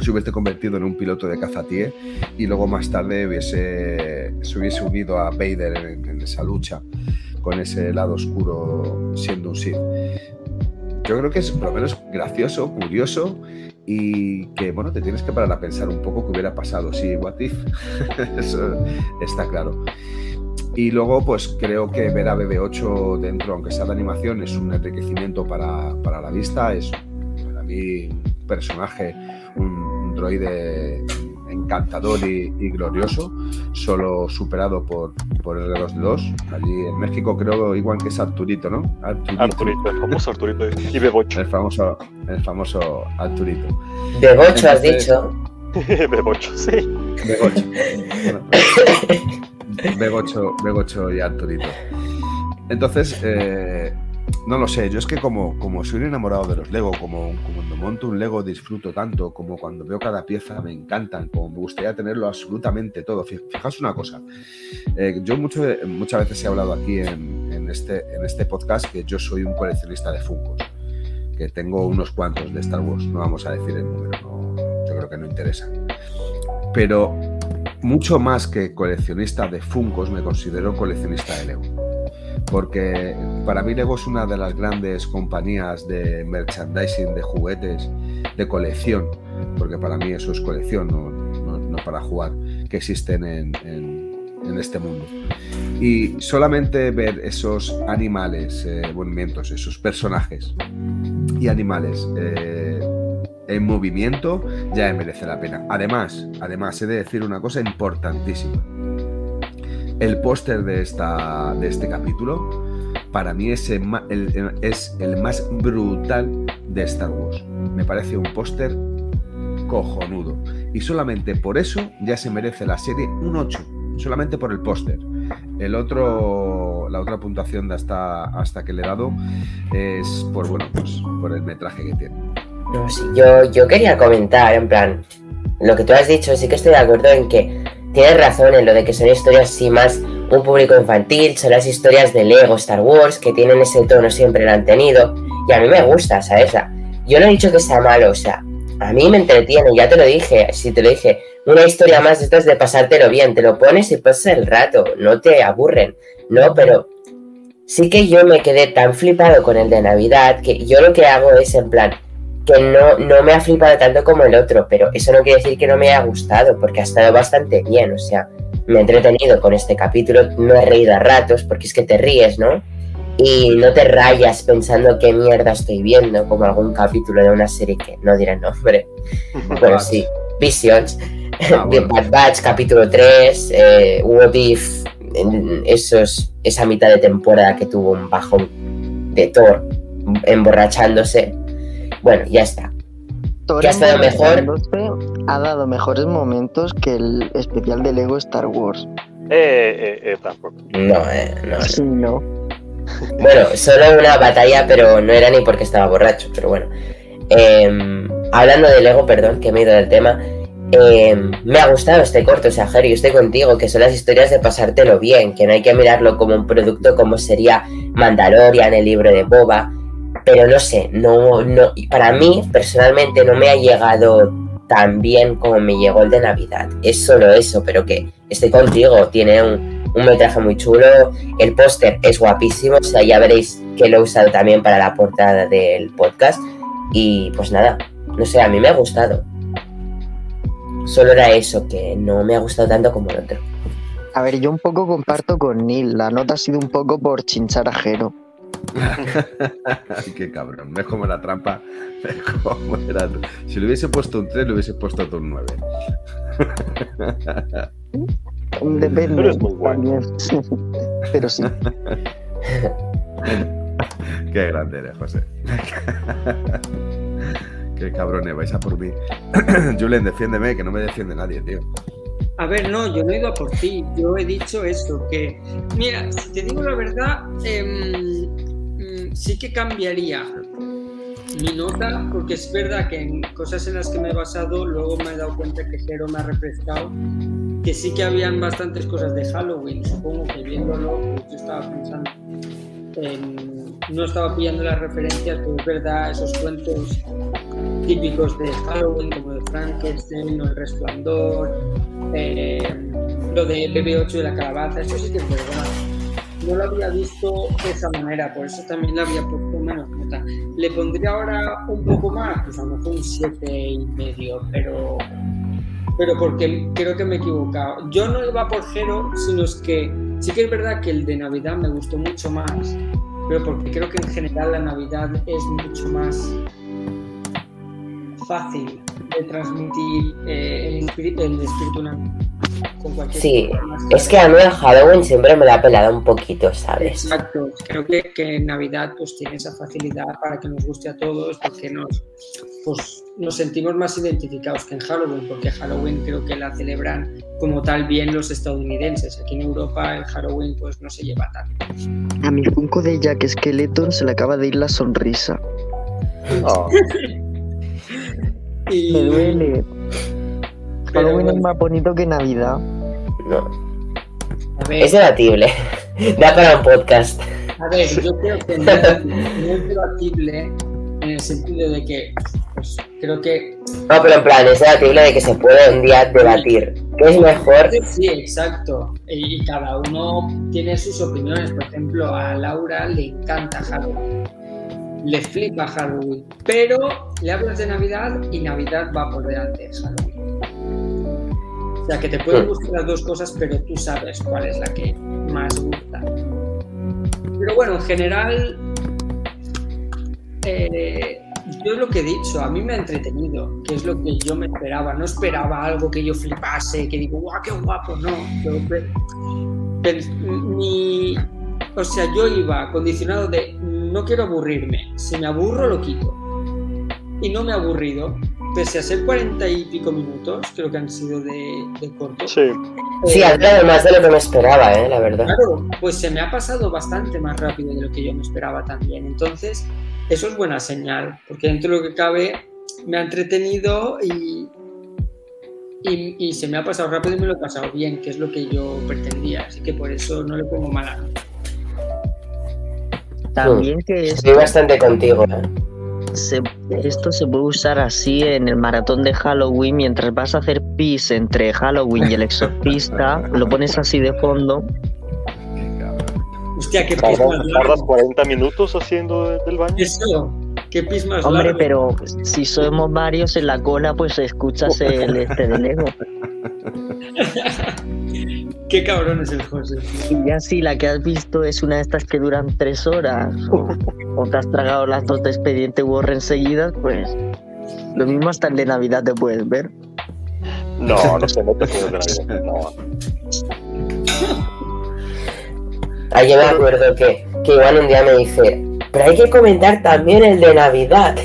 Speaker 3: se hubiese convertido en un piloto de cazatie y luego más tarde se hubiese unido a Vader en, en esa lucha con ese lado oscuro siendo un Sith. Yo creo que es por lo menos gracioso, curioso y que, bueno, te tienes que parar a pensar un poco qué hubiera pasado. Sí, what if, eso está claro. Y luego, pues creo que ver a BB8 dentro, aunque sea de animación, es un enriquecimiento para, para la vista. Es para mí un personaje, un droide encantador y, y glorioso, solo superado por, por el R2D2. Allí en México creo igual que es Arturito, ¿no? Arturito.
Speaker 2: Arturito, el famoso Arturito y Bebocho.
Speaker 3: El famoso, el famoso Arturito.
Speaker 9: De Bocho has dicho.
Speaker 2: Bebocho, sí.
Speaker 3: Begocho. Bueno, Begocho, Begocho y Arturito. Entonces, eh, no lo sé, yo es que como, como soy un enamorado de los Lego, como, cuando monto un Lego disfruto tanto, como cuando veo cada pieza me encantan, como me gustaría tenerlo absolutamente todo. Fij- Fijaos una cosa, eh, yo mucho, muchas veces he hablado aquí en, este, en este podcast que yo soy un coleccionista de Funkos, que tengo unos cuantos de Star Wars, no vamos a decir el número, yo creo que no interesa. Pero mucho más que coleccionista de Funkos, me considero coleccionista de Lego. Porque para mí Lego es una de las grandes compañías de merchandising, de juguetes, de colección, porque para mí eso es colección, no, no- para jugar, que existen en, en- en este mundo. Y solamente ver esos animales, eh, movimientos, esos personajes y animales eh, en movimiento ya merece la pena. Además, además, he de decir una cosa importantísima. El póster de, de este capítulo, para mí es el, más brutal de Star Wars. Me parece un póster cojonudo. Y solamente por eso ya se merece la serie un 8. Solamente por el póster. El otro, la otra puntuación de hasta, hasta que le he dado es por, bueno, pues por el metraje que tiene.
Speaker 9: Yo, yo quería comentar, en plan, lo que tú has dicho, sí que estoy de acuerdo en que tienes razón en lo de que son historias así más un público infantil, son las historias de Lego Star Wars, que tienen ese tono, siempre lo han tenido, y a mí me gusta, ¿sabes? Yo no he dicho que sea malo, o sea, a mí me entretiene, ya te lo dije, si te lo dije, una historia más de estas de pasártelo bien, te lo pones y pasas el rato, no te aburren, ¿no? Pero sí que yo me quedé tan flipado con el de Navidad que yo lo que hago es en plan, que no, no me ha flipado tanto como el otro, pero eso no quiere decir que no me haya gustado, porque ha estado bastante bien, o sea, me he entretenido con este capítulo, me he reído a ratos, porque es que te ríes, ¿no? Y no te rayas pensando qué mierda estoy viendo, como algún capítulo de una serie que no diré nombre. Bueno, sí, Visions,
Speaker 3: Ah, bueno.
Speaker 9: Bad Batch, capítulo 3, eh, What If, esos, esa mitad de temporada que tuvo un bajón de Thor emborrachándose. Bueno, ya está.
Speaker 4: Thor
Speaker 9: ¿Qué ha estado mejor?
Speaker 4: Ha dado mejores momentos que el especial de Lego Star Wars.
Speaker 2: Eh, eh, eh, tampoco.
Speaker 9: No, eh, no.
Speaker 4: Sí, no.
Speaker 9: Bueno, solo una batalla, pero no era ni porque estaba borracho, pero bueno. Em, hablando de Lego, perdón, que me he ido del tema. em, me ha gustado este corto, o sea, Jerry, yo estoy contigo, que son las historias de pasártelo bien, que no hay que mirarlo como un producto como sería Mandalorian, el libro de Boba, pero no sé, no, no, para mí personalmente no me ha llegado tan bien como me llegó el de Navidad. Es solo eso, pero que estoy contigo, tiene un, un metraje muy chulo, el póster es guapísimo, o sea, ya veréis que lo he usado también para la portada del podcast. Y pues nada, no sé, a mí me ha gustado. Solo era eso, que no me ha gustado tanto como el otro.
Speaker 4: A ver, yo un poco comparto con Neil. La nota ha sido un poco por chinchar a Jero.
Speaker 3: Ay, qué cabrón. ¿Ves cómo era trampa? Si le hubiese puesto un 3, le hubiese puesto otro un 9.
Speaker 4: Depende.
Speaker 2: Pero es muy.
Speaker 4: Pero sí.
Speaker 3: Qué grande eres, José. Qué cabrones, vais a por mí. Julen, defiéndeme, que no me defiende nadie, tío.
Speaker 5: A ver, no, yo no he ido a por ti. Yo he dicho eso, que, mira, si te digo la verdad, em, sí que cambiaría mi nota, porque es verdad que en cosas en las que me he basado, luego me he dado cuenta que Jero me ha refrescado, que sí que habían bastantes cosas de Halloween. Supongo que viéndolo, pues yo estaba pensando en- no estaba pillando las referencias, pero es verdad, esos cuentos típicos de Halloween, como de Frankenstein o El Resplandor, eh, lo de BB8 y la calabaza, eso sí que es verdad. No lo había visto de esa manera, por eso también le había puesto menos nota. Le pondría ahora un poco más, a lo mejor un 7 y medio, pero, pero porque creo que me he equivocado. Yo no iba por cero, sino es que sí que es verdad que el de Navidad me gustó mucho más, pero porque creo que en general la Navidad es mucho más fácil de transmitir eh, el, espíritu, el con cualquier
Speaker 9: Sí. Es que a mí el Halloween siempre me la ha pelado un poquito, ¿sabes?
Speaker 5: Exacto, creo que, que en Navidad pues tiene esa facilidad para que nos guste a todos, porque nos, pues, nos sentimos más identificados que en Halloween, porque Halloween creo que la celebran como tal bien los estadounidenses. Aquí en Europa el Halloween pues no se lleva tanto.
Speaker 4: A mi Funko de Jack Skeleton se le acaba de ir la sonrisa.
Speaker 2: Ah,
Speaker 5: Y,
Speaker 4: Me duele.
Speaker 5: Pero
Speaker 4: Halloween es más bonito que Navidad.
Speaker 9: No,
Speaker 5: a ver,
Speaker 9: es debatible. Da para un podcast.
Speaker 5: A ver, yo creo que no es, no es debatible en el sentido de que, pues, creo que.
Speaker 9: No, pero en plan, es debatible de que se puede un día debatir. ¿Qué es mejor?
Speaker 5: Sí, exacto. Y cada uno tiene sus opiniones. Por ejemplo, a Laura le encanta Halloween. Le flipa Halloween. Pero le hablas de Navidad y Navidad va por delante de Halloween. O sea, que te pueden gustar las dos cosas, pero tú sabes cuál es la que más gusta. Pero bueno, en general, eh, yo es lo que he dicho, a mí me ha entretenido, que es lo que yo me esperaba. No esperaba algo que yo flipase, que digo, guau, qué guapo, no. Yo o sea, yo iba condicionado de, no quiero aburrirme, si me aburro lo quito. Y no me he aburrido, pese a ser cuarenta y pico minutos, creo que han sido de, de corto.
Speaker 2: sí,
Speaker 9: Sí,
Speaker 5: Eh,
Speaker 9: ha durado más de lo que me esperaba, ¿eh? La verdad.
Speaker 5: Claro, pues se me ha pasado bastante más rápido de lo que yo me esperaba también. Entonces, eso es buena señal, porque dentro de lo que cabe me ha entretenido y, y, y se me ha pasado rápido y me lo he pasado bien, que es lo que yo pretendía. Así que por eso no le pongo mala nota.
Speaker 4: También que
Speaker 9: Estoy
Speaker 4: esto
Speaker 9: bastante contigo, ¿eh?
Speaker 4: Se, esto se puede usar así en el maratón de Halloween mientras vas a hacer pis entre Halloween y el exorcista, lo pones así de fondo.
Speaker 5: Hostia, qué pis
Speaker 2: tardas,
Speaker 5: más largo.
Speaker 2: 40 minutos haciendo de- del baño.
Speaker 5: Eso, qué pis más
Speaker 4: Hombre,
Speaker 5: largo.
Speaker 4: pero si somos varios en la cola, pues escuchas el este del ego.
Speaker 5: Qué cabrón es el José.
Speaker 4: Y ya si la que has visto es una de estas que duran tres horas o, o te has tragado las dos de expediente Warren seguidas, pues lo mismo hasta el de Navidad te puedes ver.
Speaker 2: No, no se mete con el de Navidad. No.
Speaker 9: Yo me acuerdo que, que Iván un día me dice, pero hay que comentar también el de Navidad.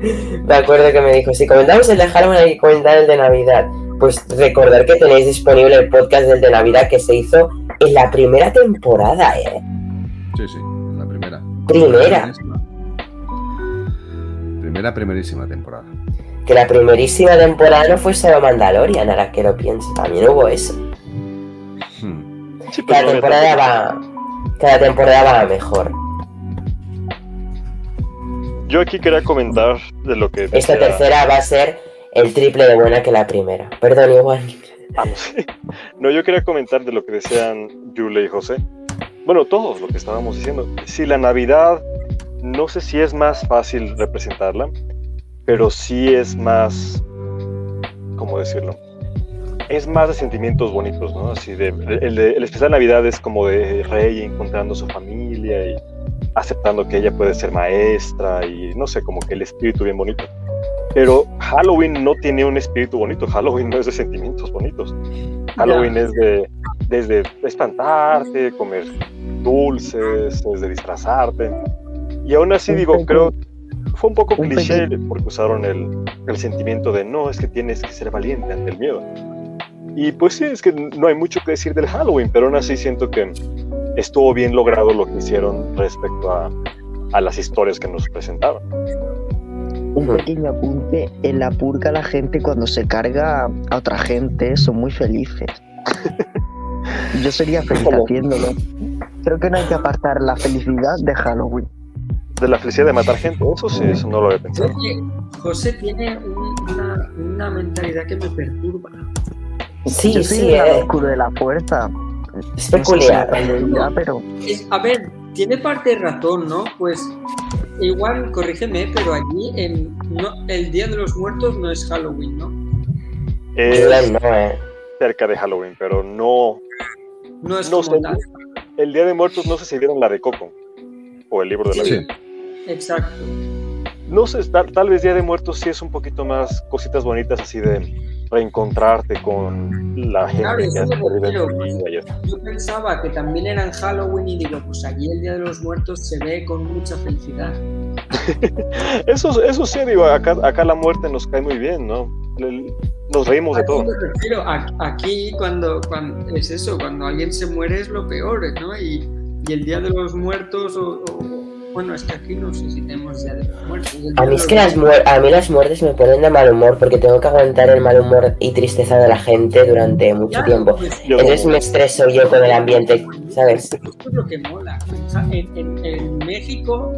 Speaker 9: me acuerdo que me dijo, si comentamos el de Halloween hay que comentar el de Navidad. Pues recordar que tenéis disponible el podcast del de Navidad que se hizo en la primera temporada, ¿eh?
Speaker 3: Sí, sí, la primera.
Speaker 9: Primera.
Speaker 3: Primera, primerísima temporada.
Speaker 9: Que la primerísima temporada no fue solo Mandalorian, ahora que lo pienso, también hubo eso.
Speaker 3: Hmm.
Speaker 2: Sí,
Speaker 9: Cada
Speaker 2: no
Speaker 9: temporada va, cada temporada va mejor.
Speaker 2: Yo aquí quería comentar de lo que.
Speaker 9: Esta tercera va a ser el triple de buena que la primera. Perdón, igual.
Speaker 2: Ah, no, sé. No, yo quería comentar de lo que decían Yule y José. Bueno, todos lo que estábamos diciendo. Si la Navidad, no sé si es más fácil representarla, pero sí es más, ¿cómo decirlo? es más de sentimientos bonitos, ¿no? Así de, el, el especial Navidad es como de Rey encontrando a su familia y aceptando que ella puede ser maestra y no sé, como que el espíritu bien bonito. Pero Halloween no tiene un espíritu bonito, Halloween no es de sentimientos bonitos. Halloween es de desde espantarte, comer dulces, es de disfrazarte. Y aún así digo, creo fue un poco
Speaker 4: un
Speaker 2: cliché
Speaker 4: pequeño-
Speaker 2: porque usaron el, el sentimiento de no, es que tienes que ser valiente ante el miedo. Y pues sí, es que no hay mucho que decir del Halloween, pero aún así siento que estuvo bien logrado lo que hicieron respecto a, a las historias que nos presentaron.
Speaker 4: Un pequeño apunte, en la purga la gente cuando se carga a otra gente son muy felices. Yo sería feliz
Speaker 2: ¿Cómo?
Speaker 4: haciéndolo. Creo que no hay que apartar la felicidad de Halloween.
Speaker 2: De la felicidad de matar gente, eso sí, eso no lo había pensado.
Speaker 5: José tiene un- una, una mentalidad que me perturba.
Speaker 9: Sí,
Speaker 4: Yo soy
Speaker 9: sí,
Speaker 4: el lado
Speaker 9: eh,
Speaker 4: oscuro de la fuerza.
Speaker 9: es
Speaker 4: No sé si
Speaker 9: peculiar.
Speaker 4: pero
Speaker 5: Es- a ver, tiene parte de razón, ¿no? Pues igual, corrígeme, pero allí en, no, el Día de los Muertos no es Halloween, ¿no?
Speaker 2: Es
Speaker 9: Igual no, eh.
Speaker 2: cerca de Halloween, pero no.
Speaker 5: No es
Speaker 2: No
Speaker 5: como
Speaker 2: sé.
Speaker 5: tal.
Speaker 2: El Día de Muertos no sé si vieron la de Coco o el libro de la
Speaker 5: Sí.
Speaker 2: vida.
Speaker 5: Exacto.
Speaker 2: No sé, tal, tal vez Día de Muertos sí es un poquito más cositas bonitas así de reencontrarte con la gente
Speaker 5: Claro,
Speaker 2: que
Speaker 5: eso me. Yo pensaba que también eran Halloween y digo, pues allí el Día de los Muertos se ve con mucha felicidad.
Speaker 2: Eso, eso sí, digo, acá, acá la muerte nos cae muy bien, ¿no? Nos reímos de todo.
Speaker 5: refiero, aquí cuando, cuando es eso, cuando alguien se muere es lo peor, ¿no? Y, y el Día de los Muertos, o, o- bueno, es que aquí no sé si tenemos Día de los Muertos.
Speaker 9: A mí es que las, a mí las muertes me ponen de mal humor porque tengo que aguantar el mal humor y tristeza de la gente durante mucho tiempo.
Speaker 5: pues,
Speaker 2: Yo
Speaker 9: Entonces me estreso yo con el ambiente, ¿sabes?
Speaker 5: Esto es lo que mola. En, en- en México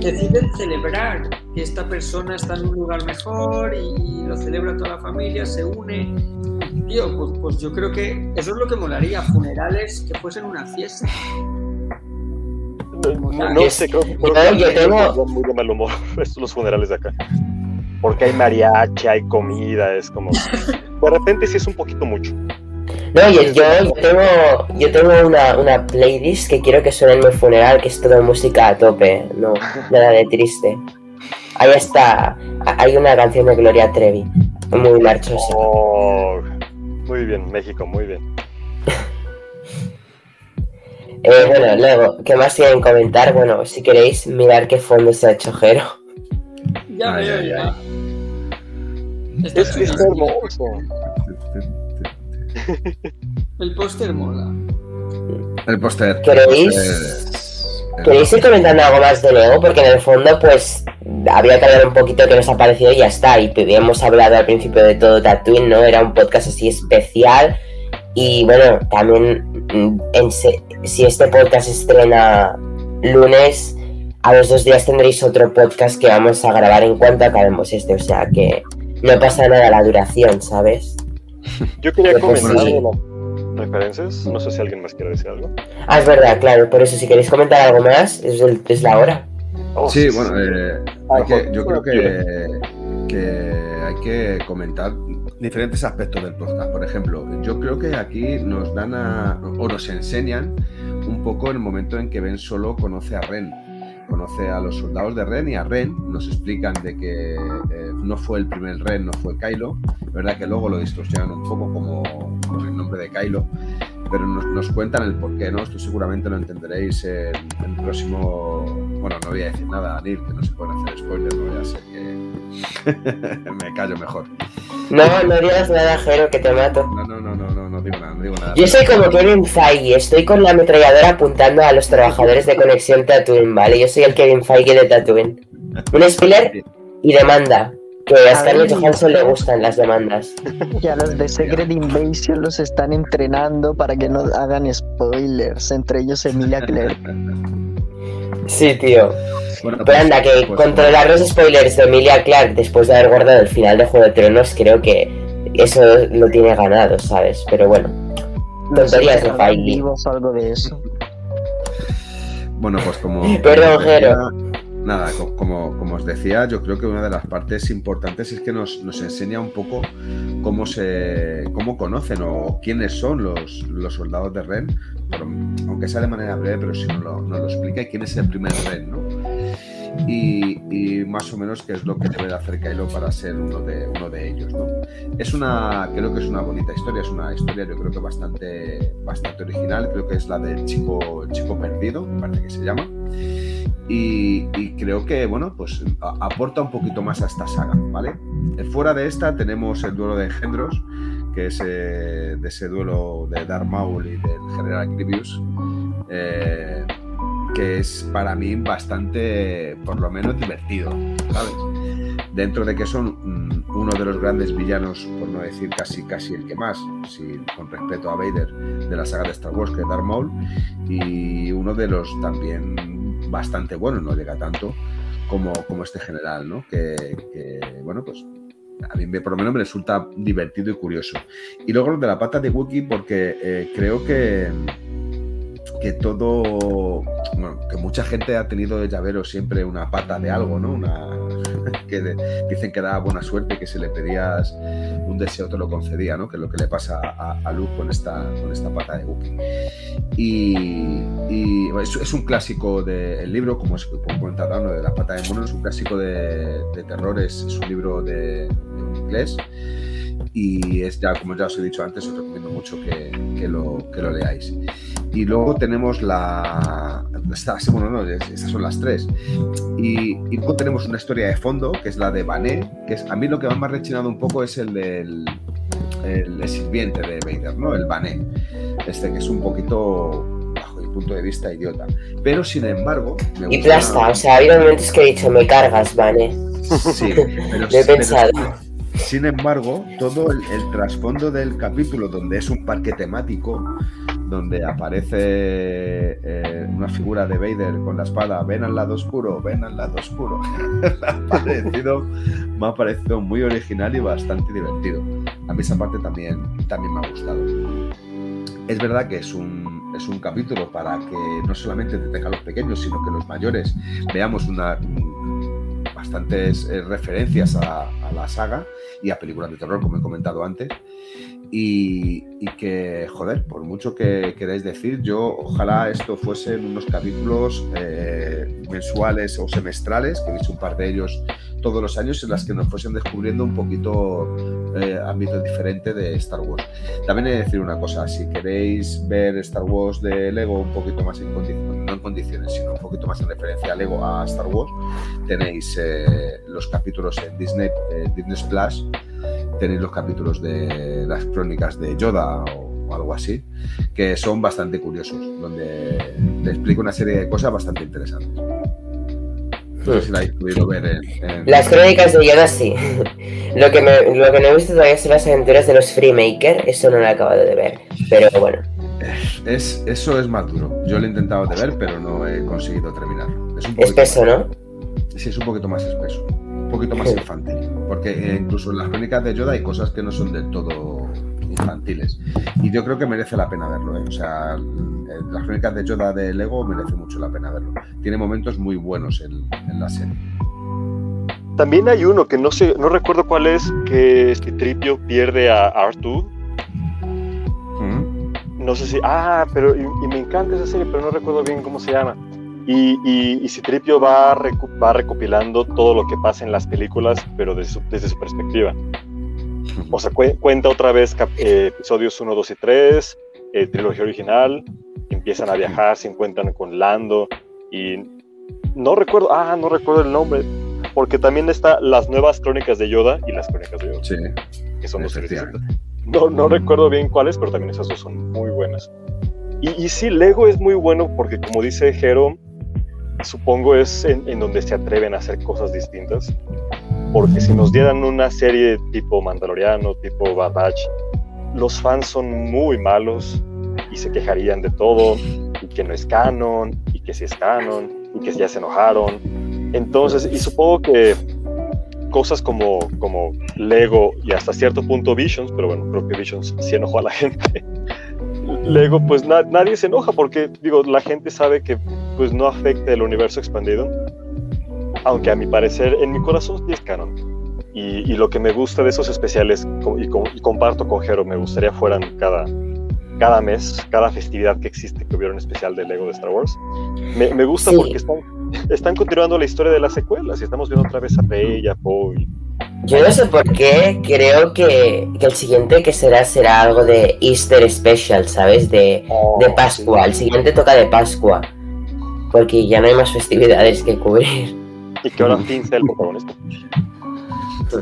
Speaker 5: deciden celebrar que esta persona está en un lugar mejor y, y lo celebra toda la familia, se une. Tío, pues, pues yo creo que eso es lo que molaría, funerales que fuesen una fiesta.
Speaker 2: No, sé, creo, que México
Speaker 9: tengo-
Speaker 2: son muy de mal humor estos los funerales de acá. Porque hay mariachi, hay comida, es como... De repente sí es un poquito mucho.
Speaker 9: No, yo, yo, yo tengo, yo tengo una, una playlist que quiero que suene en mi funeral, que es toda música a tope, no, nada de triste. Ahí está, hay una canción de Gloria Trevi, muy marchosa.
Speaker 2: Oh, muy bien, México, muy bien.
Speaker 9: Eh, bueno, luego, ¿qué más quieren comentar? Bueno, si queréis mirar qué fondo se ha hecho Jero.
Speaker 5: Ya
Speaker 3: Ay, ay,
Speaker 5: ya. Está
Speaker 2: Es, es
Speaker 5: chulísimo.
Speaker 2: hermoso.
Speaker 5: El póster mola.
Speaker 3: El póster.
Speaker 9: ¿Queréis?
Speaker 3: el póster-
Speaker 9: ¿Queréis ir comentando algo más de Lego? Porque en el fondo, pues, había que hablar un poquito de qué nos ha parecido y ya está. Y hemos hablado al principio de todo Tatooine, ¿no? Era un podcast así especial. Y bueno, también, mm, en se- si este podcast se estrena lunes, a los dos días tendréis otro podcast que vamos a grabar en cuanto acabemos este. O sea que no pasa nada la duración, ¿sabes?
Speaker 2: Yo quería
Speaker 9: Pues
Speaker 2: comentar
Speaker 9: sí.
Speaker 2: referencias. No sé si alguien más quiere decir algo.
Speaker 9: Ah, es verdad, claro. Por eso, si queréis comentar algo más, es, el- es la hora.
Speaker 2: Oh,
Speaker 3: Sí, bueno, eh, hay que- yo creo que hay que comentar diferentes aspectos del podcast. Por ejemplo, yo creo que aquí nos dan a, o nos enseñan un poco el momento en que Ben Solo conoce a Ren. Conoce a los soldados de Ren y a Ren nos explican de que eh, no fue el primer Ren, no fue Kylo. Es verdad que luego lo distorsionan un poco como el nombre de Kylo, pero nos, nos cuentan el porqué, ¿no? Esto seguramente lo entenderéis en, en el próximo. Bueno, no voy a decir nada, Anil, que no se pueden hacer spoilers, no voy a ser que. Me callo mejor.
Speaker 9: No, no digas nada, Jero, que te mato.
Speaker 3: No, no, no, no, no, no digo nada, no digo nada.
Speaker 9: Yo soy como Kevin Feige, estoy con la ametralladora apuntando a los trabajadores de Conexión Tatooine, ¿vale? Yo soy el Kevin Feige de Tatooine. Un spoiler y demanda, que a Scarlett. Johansson le gustan las demandas.
Speaker 4: ya los de Secret Invasion los están entrenando para que no hagan spoilers, entre ellos Emilia Clarke.
Speaker 9: Sí, tío.
Speaker 3: Bueno,
Speaker 9: Pero anda, que
Speaker 3: pues,
Speaker 9: controlar los spoilers de Emilia Clarke después de haber guardado el final de Juego de Tronos, creo que eso lo tiene ganado, ¿sabes? Pero bueno,
Speaker 4: Los
Speaker 9: Tonterías de
Speaker 4: enterraron
Speaker 9: Feige.
Speaker 4: vivos o algo de eso.
Speaker 3: Bueno, pues como.
Speaker 9: Perdón, Jero.
Speaker 3: Nada, como, como, os decía, yo creo que una de las partes importantes es que nos, enseña un poco cómo se cómo conocen o quiénes son los, soldados de Ren, aunque sea de manera breve, pero si no lo, nos lo explica, y quién es el primer Ren, ¿no? Y, más o menos qué es lo que debe de hacer Kylo para ser uno de, ellos. ¿no? Es una, creo que es una bonita historia, es una historia yo creo que bastante, bastante original, creo que es la del chico, chico perdido, parece que se llama. Y, creo que, bueno, pues aporta un poquito más a esta saga, ¿vale? Fuera de esta tenemos el duelo de engendros, que es eh, de ese duelo de Darth Maul y del General Grievous. Eh, que es para mí bastante, por lo menos, divertido, ¿sabes? Dentro de que son mm, uno de los grandes villanos, por no decir casi casi el que más, si, con respeto a Vader, de la saga de Star Wars, que es Darth Maul, y uno de los también bastante buenos, no llega tanto como, como este general, ¿no? Que, bueno, pues a mí por lo menos me resulta divertido y curioso. Y luego lo de la pata de Wookiee, porque eh, creo que que todo, bueno, que mucha gente ha tenido de llavero siempre una pata de algo, ¿no? Una, que dicen que da buena suerte, que si le pedías un deseo te lo concedía, ¿no? Que es lo que le pasa a, a Luke con esta, con esta pata de Wookiee. Y, es, un clásico del libro, como es comentado, ¿no? de la pata de mono, es un clásico de, de terror, es, un libro de, de inglés y es ya, como ya os he dicho antes, os recomiendo mucho que, que, lo, que lo leáis. Y luego tenemos la... bueno, no, estas son las tres. Y, y, luego tenemos una historia de fondo, que es la de Bané, que es, a mí lo que más me ha rechinado un poco es el del el, sirviente de Vader, ¿no? El Bané. Este que es un poquito bajo mi punto de vista idiota. Pero sin embargo...
Speaker 9: Me y plasta, o sea, ha habido momentos que he dicho, me cargas, Bané.
Speaker 3: Sí, pero,
Speaker 9: he pensado.
Speaker 3: Sin embargo, todo el, trasfondo del capítulo, donde es un parque temático, donde aparece eh, una figura de Vader con la espada, ven al lado oscuro, ven al lado oscuro, me, ha parecido, me ha parecido muy original y bastante divertido. A mí esa parte también, también me ha gustado. Es verdad que es un, es un capítulo para que no solamente te tengan los pequeños, sino que los mayores veamos una, bastantes eh, referencias a, la saga y a películas de terror, como he comentado antes. Y, que, joder, por mucho que queráis decir, yo ojalá esto fuesen unos capítulos eh, mensuales o semestrales, que he visto un par de ellos todos los años, en las que nos fuesen descubriendo un poquito eh, ámbito diferente de Star Wars. También he de decir una cosa, si queréis ver Star Wars de Lego un poquito más en condiciones, no en condiciones, sino un poquito más en referencia a Lego, a Star Wars, tenéis eh, los capítulos en Disney, eh, Disney Plus, tenéis los capítulos de las crónicas de Yoda o algo así, que son bastante curiosos, donde te explico una serie de cosas bastante interesantes. No sé si la habéis podido ver en,
Speaker 9: Las crónicas de Yoda sí. lo, que me, lo que no he visto todavía son las aventuras de los Freemaker, eso no lo he acabado de ver, pero bueno.
Speaker 3: Es, eso es más duro. Yo lo he intentado de ver, pero no he conseguido terminarlo.
Speaker 9: Es un espeso, ¿no?
Speaker 3: Sí, es un poquito más espeso. Un poquito más infantil. Porque eh, incluso en las crónicas de Yoda hay cosas que no son del todo infantiles. Y yo creo que merece la pena verlo. ¿eh? O sea, las crónicas de Yoda de Lego merece mucho la pena verlo. Tiene momentos muy buenos en, la serie.
Speaker 2: También hay uno que no sé, no recuerdo cuál es, que este Tripio pierde a Artu. ¿Mm? No sé si. Ah, pero y, me encanta esa serie, pero no recuerdo bien cómo se llama. Y, y, Citripio va, va recopilando todo lo que pasa en las películas, pero desde su, desde su perspectiva. O sea, cuenta otra vez eh, episodios 1, 2 y 3, eh, trilogía original, empiezan a viajar, se encuentran con Lando y no recuerdo, ah, no recuerdo el nombre, porque también está las nuevas crónicas de Yoda y las crónicas de Yoda,
Speaker 3: sí,
Speaker 2: que son dos series No, no recuerdo bien cuáles, pero también esas dos son muy buenas. Y, y sí, Lego es muy bueno porque como dice Jero, supongo es en, donde se atreven a hacer cosas distintas porque si nos dieran una serie tipo Mandaloriano, tipo Bad Batch, los fans son muy malos y se quejarían de todo, y que no es canon, y que sí es canon, y que ya se enojaron. Entonces, y supongo que cosas como, como Lego y hasta cierto punto Visions, pero bueno, creo que Visions sí enojó a la gente. Lego, pues nadie se enoja porque, digo, la gente sabe que pues no afecta el universo expandido aunque a mi parecer, en mi corazón sí es canon. Y, y lo que me gusta de esos especiales, y, co- y comparto con Jero, me gustaría fueran cada, cada mes, cada festividad que existe que hubiera un especial de Lego de Star Wars. Me, me gusta
Speaker 9: Sí.
Speaker 2: porque están, están continuando la historia de las secuelas y estamos viendo otra vez a Rey, a Poe. y-
Speaker 9: Yo no sé por qué, creo que, que el siguiente que será será algo de Easter Special, ¿sabes? De, de Pascua, el siguiente toca de Pascua. Porque ya no hay más festividades que cubrir.
Speaker 2: Y que ahora Finn sea el protagonista.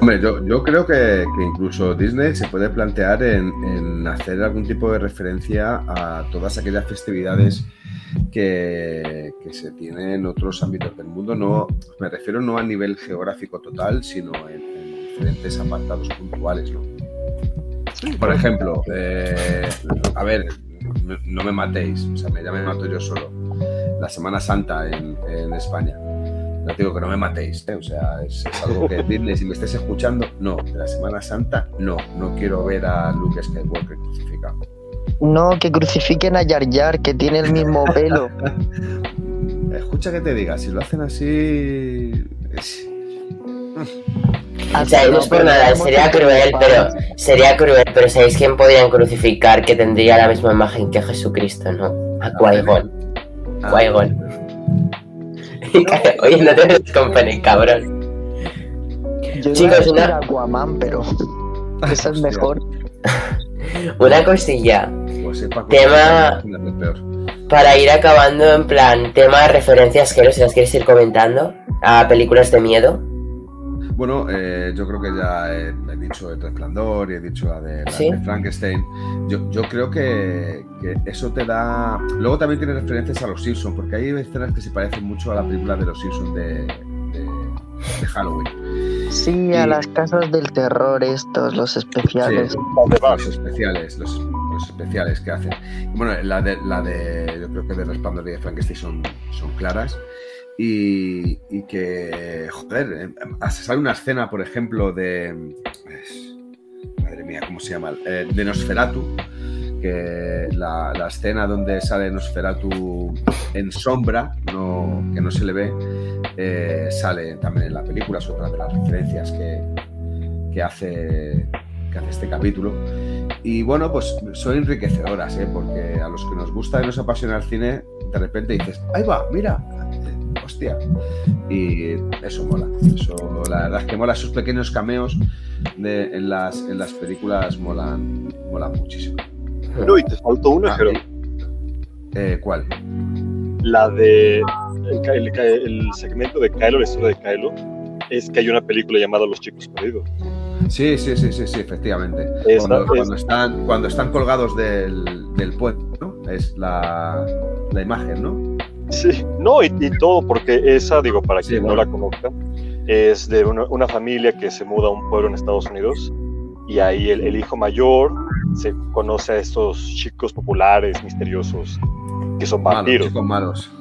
Speaker 3: Hombre, yo, yo creo que, incluso Disney se puede plantear en, hacer algún tipo de referencia a todas aquellas festividades que, se tienen en otros ámbitos del mundo. No, me refiero no a nivel geográfico total, sino en, en diferentes apartados puntuales. ¿no? Por ejemplo, eh, a ver, no- me matéis, o sea, ya me mato yo solo. La Semana Santa en España. No digo que no me matéis, ¿eh? o sea, es, es algo que Disney, si me estáis escuchando, no, de la Semana Santa, no, no quiero ver a Luke Skywalker crucificado.
Speaker 4: No, que crucifiquen a Yar Yar, que tiene el mismo pelo.
Speaker 3: Escucha que te diga, si lo hacen así... es-
Speaker 9: O sea, no es por nada, sería cruel, pero sería cruel, pero ¿sabéis quién podrían crucificar que tendría la misma imagen que Jesucristo, no? A Qui-Gon.
Speaker 3: Ah,
Speaker 9: Qui-Gon. Oye, no te descompanes, cabrón.
Speaker 4: Yo
Speaker 9: Chicos, una-
Speaker 4: Aquaman, pero esa es mejor.
Speaker 9: Una cosilla,
Speaker 3: Pues sepa
Speaker 9: Tema- para ir acabando en plan, tema de referencias, que si las quieres ir comentando, a películas de miedo.
Speaker 3: Bueno, eh, yo creo que ya he, he dicho El Resplandor y he dicho la de, la
Speaker 9: Sí.
Speaker 3: de Frankenstein. Yo, yo creo que, que eso te da... Luego también tiene referencias a los Simpsons, porque hay escenas que se parecen mucho a la película de los Simpsons de, de- de Halloween.
Speaker 4: Sí, a las casas del terror estos, los especiales.
Speaker 3: Sí, los especiales, los, los especiales que hacen. Bueno, la de, la de, yo creo que de Resplandor y de Frankenstein son, son claras. Y, que, joder, eh, sale una escena, por ejemplo, de. madre mía, ¿cómo se llama? Eh, de Nosferatu. Que la, escena donde sale Nosferatu en sombra, no, que no se le ve, eh, sale también en la película, es otra de las referencias que, que hace, que hace este capítulo. Y bueno, pues son enriquecedoras, ¿eh? porque a los que nos gusta y nos apasiona el cine, de repente dices, ahí va, mira, hostia. Y eso mola, eso, la verdad es que mola, esos pequeños cameos de- en, las, en las películas molan, molan muchísimo.
Speaker 2: No, y te faltó una,
Speaker 3: Ah,
Speaker 2: pero
Speaker 3: Eh, ¿Cuál?
Speaker 2: la de el, segmento de Kylo, la historia de Kylo, es que hay una película llamada Los Chicos Perdidos.
Speaker 3: Sí, sí, sí, sí, sí, efectivamente.
Speaker 2: Esa
Speaker 3: Cuando,
Speaker 2: es-
Speaker 3: cuando están, cuando están colgados del, del puente, ¿no? Es la, la imagen, ¿no?
Speaker 2: Sí, no, y, y todo, porque esa, digo, para
Speaker 3: Sí,
Speaker 2: quien
Speaker 3: bueno.
Speaker 2: no la conozca, es de una, una familia que se muda a un pueblo en Estados Unidos y ahí el, el hijo mayor se conoce a estos chicos populares, misteriosos, que son
Speaker 3: Malos,
Speaker 2: vampiros.
Speaker 3: chicos malos.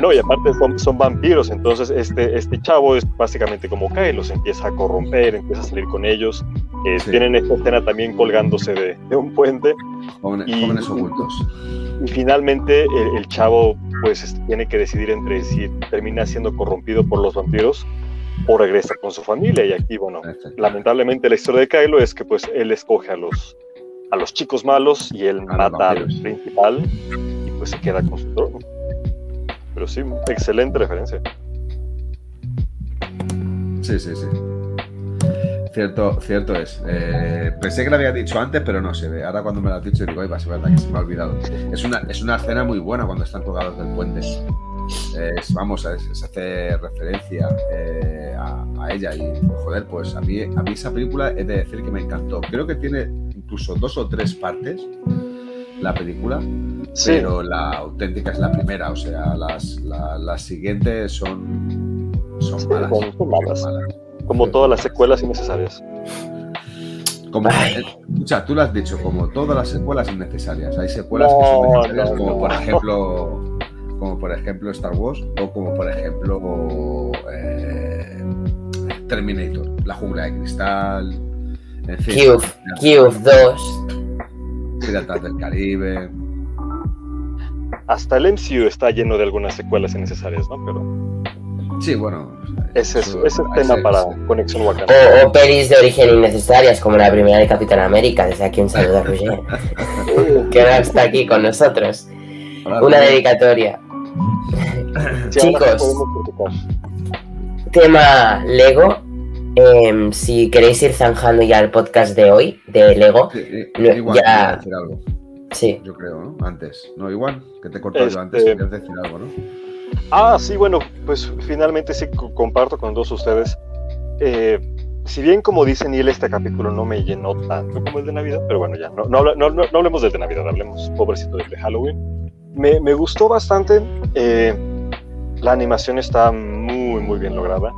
Speaker 2: No, y aparte son, son vampiros, entonces este, este chavo es básicamente como Kylo, se empieza a corromper, empieza a salir con ellos. Eh,
Speaker 3: Sí.
Speaker 2: Tienen esta escena también colgándose de, de un puente
Speaker 3: Jóvenes,
Speaker 2: y-
Speaker 3: jóvenes ocultos.
Speaker 2: y finalmente el, el chavo pues es- tiene que decidir entre si termina siendo corrompido por los vampiros o regresa con su familia. Y aquí, bueno, lamentablemente la historia de Kylo es que pues él escoge a los, a los chicos malos y él
Speaker 3: los
Speaker 2: mata al principal y pues se queda con su trono. Pero sí, excelente referencia.
Speaker 3: Sí, sí, sí. Cierto, cierto es. Eh, pensé que lo había dicho antes, pero no se ve. Ahora cuando me lo has dicho digo, ay, va, es verdad que se me ha olvidado. Es una, es una escena muy buena cuando están colgados del puente. Es, vamos, es- se hace referencia eh, a, ella y, joder, pues a mí, a mí esa película he de decir que me encantó. Creo que tiene incluso dos o tres partes la película,
Speaker 2: Sí,
Speaker 3: pero la auténtica es la primera. O sea, las, la- las siguientes son, son
Speaker 2: Sí,
Speaker 3: malas.
Speaker 2: son- son malas.
Speaker 3: Son malas.
Speaker 2: como todas las secuelas innecesarias.
Speaker 3: Como, eh, escucha, tú lo has dicho, como todas las secuelas innecesarias. Hay secuelas que son necesarias,
Speaker 2: no,
Speaker 3: como
Speaker 2: no.
Speaker 3: por ejemplo, como por ejemplo Star Wars o como por ejemplo eh, Terminator, La jungla de cristal, en fin,
Speaker 9: Cube, Cube 2.
Speaker 3: Piratas del Caribe.
Speaker 2: Hasta el MCU está lleno de algunas secuelas innecesarias, ¿no? Pero
Speaker 3: Sí, bueno.
Speaker 2: Ese es, es
Speaker 3: a
Speaker 2: tema para Conexión Wakanda.
Speaker 9: O, o pelis de origen innecesarias, como la primera de Capitán América. Desde aquí un saludo a Roger, que ahora está aquí con nosotros.
Speaker 3: Hola,
Speaker 9: Una dedicatoria.
Speaker 2: Sí,
Speaker 9: chicos. Tema Lego. Em, si queréis ir zanjando ya el podcast de hoy, de Lego.
Speaker 3: Sí, igual,
Speaker 9: ya-
Speaker 3: algo,
Speaker 9: Sí.
Speaker 3: yo creo, ¿no? Antes. No, igual, que te he cortado yo antes,
Speaker 2: Este-
Speaker 3: querías decir algo, ¿no?
Speaker 2: Ah, sí, bueno, pues finalmente sí co- comparto con todos ustedes. Eh, si bien, como dice Neil, este capítulo no me llenó tanto como el de Navidad, pero bueno, ya, no, no, no- no- no hablemos del de Navidad, hablemos, pobrecito, del de Halloween. Me, me gustó bastante. eh, la animación está muy, muy bien lograda.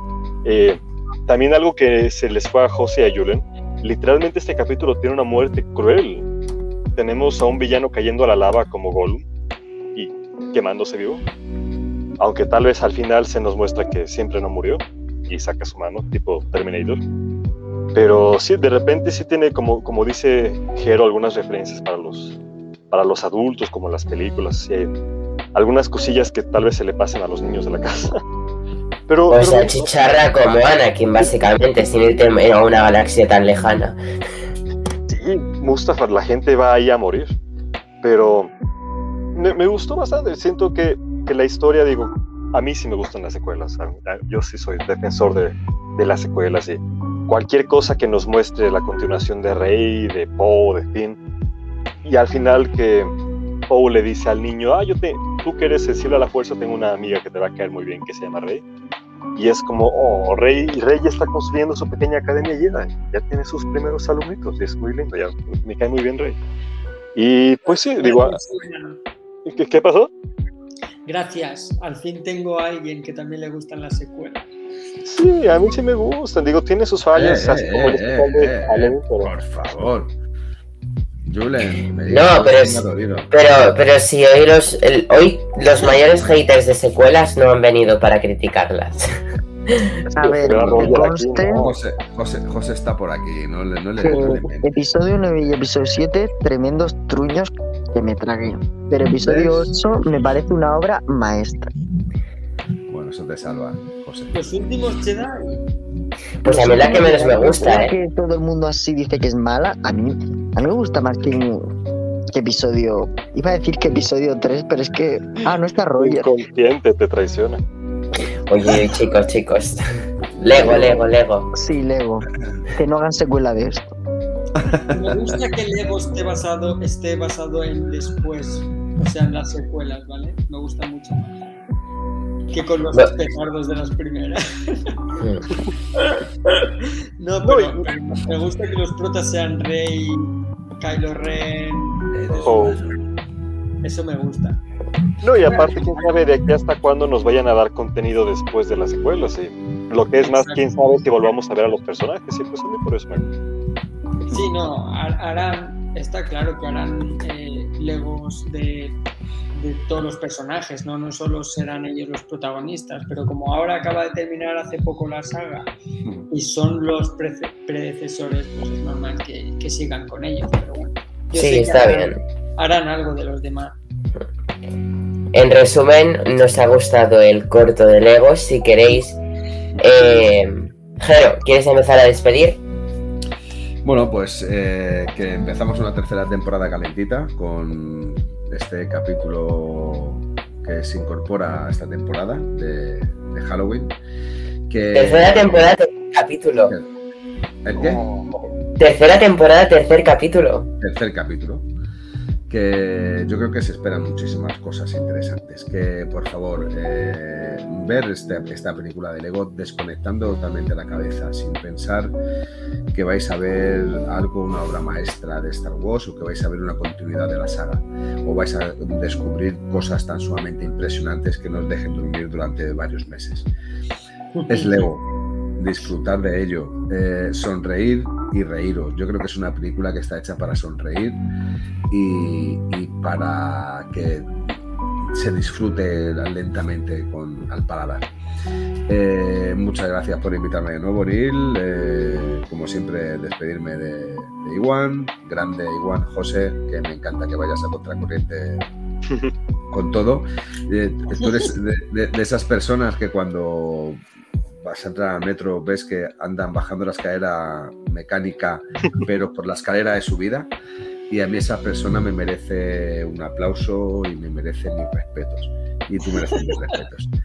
Speaker 2: Eh, también algo que se les fue a José y a Julen. Literalmente este capítulo tiene una muerte cruel. Tenemos a un villano cayendo a la lava como Gollum y quemándose vivo. Aunque tal vez al final se nos muestra que siempre no murió y saca su mano, tipo Terminator. Pero sí, de repente sí tiene, como, como dice Jero, algunas referencias para los, para los adultos, como las películas. sí hay algunas cosillas que tal vez se le pasen a los niños de la casa. Pero,
Speaker 9: O
Speaker 2: pero
Speaker 9: sea,
Speaker 2: me-
Speaker 9: chicharra como Anakin, básicamente, sin irte a una galaxia tan lejana.
Speaker 2: Sí, Mustafa, la gente va ahí a morir. Pero me, me gustó bastante. Siento que, que la historia, digo, a mí sí me gustan las secuelas. Yo sí soy defensor de, de las secuelas y cualquier cosa que nos muestre la continuación de Rey, de Poe, de Finn. Y al final que Poe le dice al niño, ah, yo te, tú que eres sensible a la fuerza, tengo una amiga que te va a caer muy bien que se llama Rey. Y es como, oh, Rey, Rey ya está construyendo su pequeña academia Jedi, ya tiene sus primeros alumnitos, y es muy lindo, ya me cae muy bien Rey. Y pues sí, digo, ah, ¿qué, qué pasó?
Speaker 5: Gracias. Al fin tengo a alguien que también le gustan las secuelas.
Speaker 2: Sí, a mí sí me gustan, digo, tiene sus fallas,
Speaker 3: Eh,
Speaker 2: así
Speaker 3: eh,
Speaker 2: como
Speaker 3: eh,
Speaker 2: especial de
Speaker 3: eh, Por favor. Julen, me
Speaker 9: No, pero es-. Pero, pero si hoy los, el- hoy los mayores haters de secuelas no han venido para criticarlas.
Speaker 4: A ver.
Speaker 3: José, José, José está por aquí, no le, no le,
Speaker 4: que
Speaker 3: no le miento.
Speaker 4: episodio 9 y episodio 7, tremendos truños que me tragué. Pero episodio
Speaker 3: ¿Ves?
Speaker 4: 8 me parece una obra maestra.
Speaker 3: Eso te salva, José.
Speaker 5: Los últimos Jedi.
Speaker 9: Pues a mí la que menos me gusta, ¿eh?
Speaker 4: que todo el mundo así dice que es mala, a mí, a mí me gusta más que, que episodio. Iba a decir que episodio 3, pero es que. Ah, no está Roger.
Speaker 2: inconsciente te traiciona.
Speaker 9: Oye, chicos, chicos. Lego, Lego, Lego.
Speaker 4: Sí, Lego. Que no hagan secuela de esto.
Speaker 5: Me gusta que Lego esté basado, esté basado en después, o sea, en las secuelas, ¿vale? Me gusta mucho más. Que con los petardos de las primeras. No,
Speaker 2: No,
Speaker 5: pero me gusta que los protas sean Rey, Kylo Ren.
Speaker 2: Oh.
Speaker 5: Eso me gusta.
Speaker 2: No, y aparte, quién sabe de aquí hasta cuándo nos vayan a dar contenido después de las secuelas. Y lo que es más, quién sabe si volvamos a ver a los personajes. Y pues a mí por eso me gusta.
Speaker 5: Sí, no, har- harán, está claro que harán eh, Legos de, de todos los personajes, ¿no? No solo serán ellos los protagonistas, pero como ahora acaba de terminar hace poco la saga y son los predecesores, pues es normal que, que sigan con ellos. Pero bueno, yo sé
Speaker 9: Sí,
Speaker 5: que
Speaker 9: está
Speaker 5: harán-
Speaker 9: bien.
Speaker 5: Harán algo de los demás.
Speaker 9: En resumen, nos ha gustado el corto de Lego. Si queréis. Eh, Jero, ¿quieres empezar a despedir?
Speaker 3: Bueno, pues eh, que empezamos una tercera temporada calentita con este capítulo que se incorpora a esta temporada de, de Halloween. Que,
Speaker 9: Tercera temporada, tercer capítulo.
Speaker 3: ¿El qué?
Speaker 9: Tercera temporada, tercer capítulo.
Speaker 3: tercer capítulo. Que yo creo que se esperan muchísimas cosas interesantes. Que por favor, eh, ver este- esta película de Lego desconectando totalmente la cabeza, sin pensar que vais a ver algo, una obra maestra de Star Wars o que vais a ver una continuidad de la saga. O vais a descubrir cosas tan sumamente impresionantes que nos dejen dormir durante varios meses. Es Lego, disfrutar de ello, eh, sonreír y reíros. Yo creo que es una película que está hecha para sonreír y, y para que se disfrute lentamente con, al paladar. Eh, muchas gracias por invitarme de nuevo, Neil. Eh, como siempre, despedirme de, de Iwan, grande Iwan José, que me encanta que vayas a contracorriente con todo. Eh, tú eres de, de- de esas personas que cuando vas a entrar al metro ves que andan bajando la escalera mecánica, pero por la escalera de subida. Y a mí esa persona me merece un aplauso y me merece mis respetos. Y tú mereces mis respetos.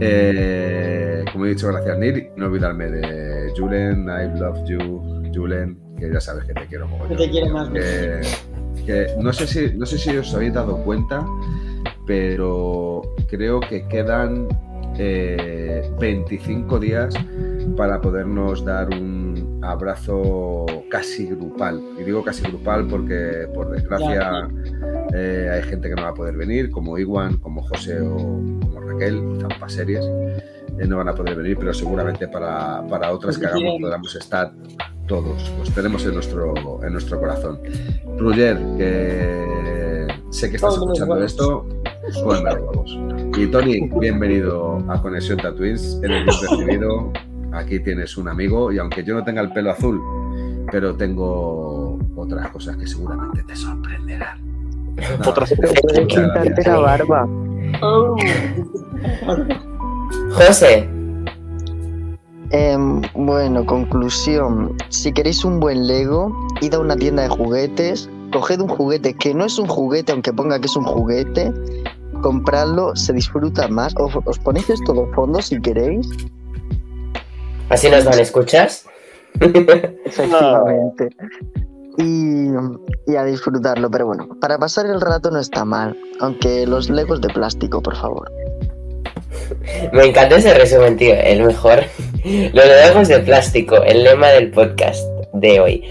Speaker 3: Eh, como he dicho, gracias Nir. No olvidarme de Julen, I love you, Julen, que ya sabes que te quiero
Speaker 5: Que
Speaker 3: mogollón.
Speaker 5: te quiero más.
Speaker 3: Que, que no, sé si, no sé si os habéis dado cuenta, pero creo que quedan eh, 25 días para podernos dar un abrazo casi grupal. Y digo casi grupal porque, por desgracia, eh, hay gente que no va a poder venir, como Iwan, como José o como Raquel, zampas series. eh, no van a poder venir, pero seguramente para, para otras que hagamos podamos estar todos. Los tenemos en nuestro, en nuestro corazón. Ruger, que sé que estás escuchando esto, Y Tony, bienvenido a Conexión Tatooines. Eres bien recibido. Aquí tienes un amigo y aunque yo no tenga el pelo azul, pero tengo otras cosas que seguramente te sorprenderán. Nada,
Speaker 2: Otras-
Speaker 4: Puedes quitarte la barba.
Speaker 5: Oh.
Speaker 9: José,
Speaker 4: Em, bueno, conclusión. Si queréis un buen Lego, id a una tienda de juguetes, coged un juguete que no es un juguete, aunque ponga que es un juguete, compradlo, se disfruta más. Os, os ponéis esto de fondo si queréis,
Speaker 9: ¿así nos van a escuchar?
Speaker 4: efectivamente. Y, y a disfrutarlo, pero bueno, para pasar el rato no está mal, aunque los Legos de plástico, por favor.
Speaker 9: Me encanta ese resumen, tío, el mejor. Los lejos de plástico, el lema del podcast de hoy.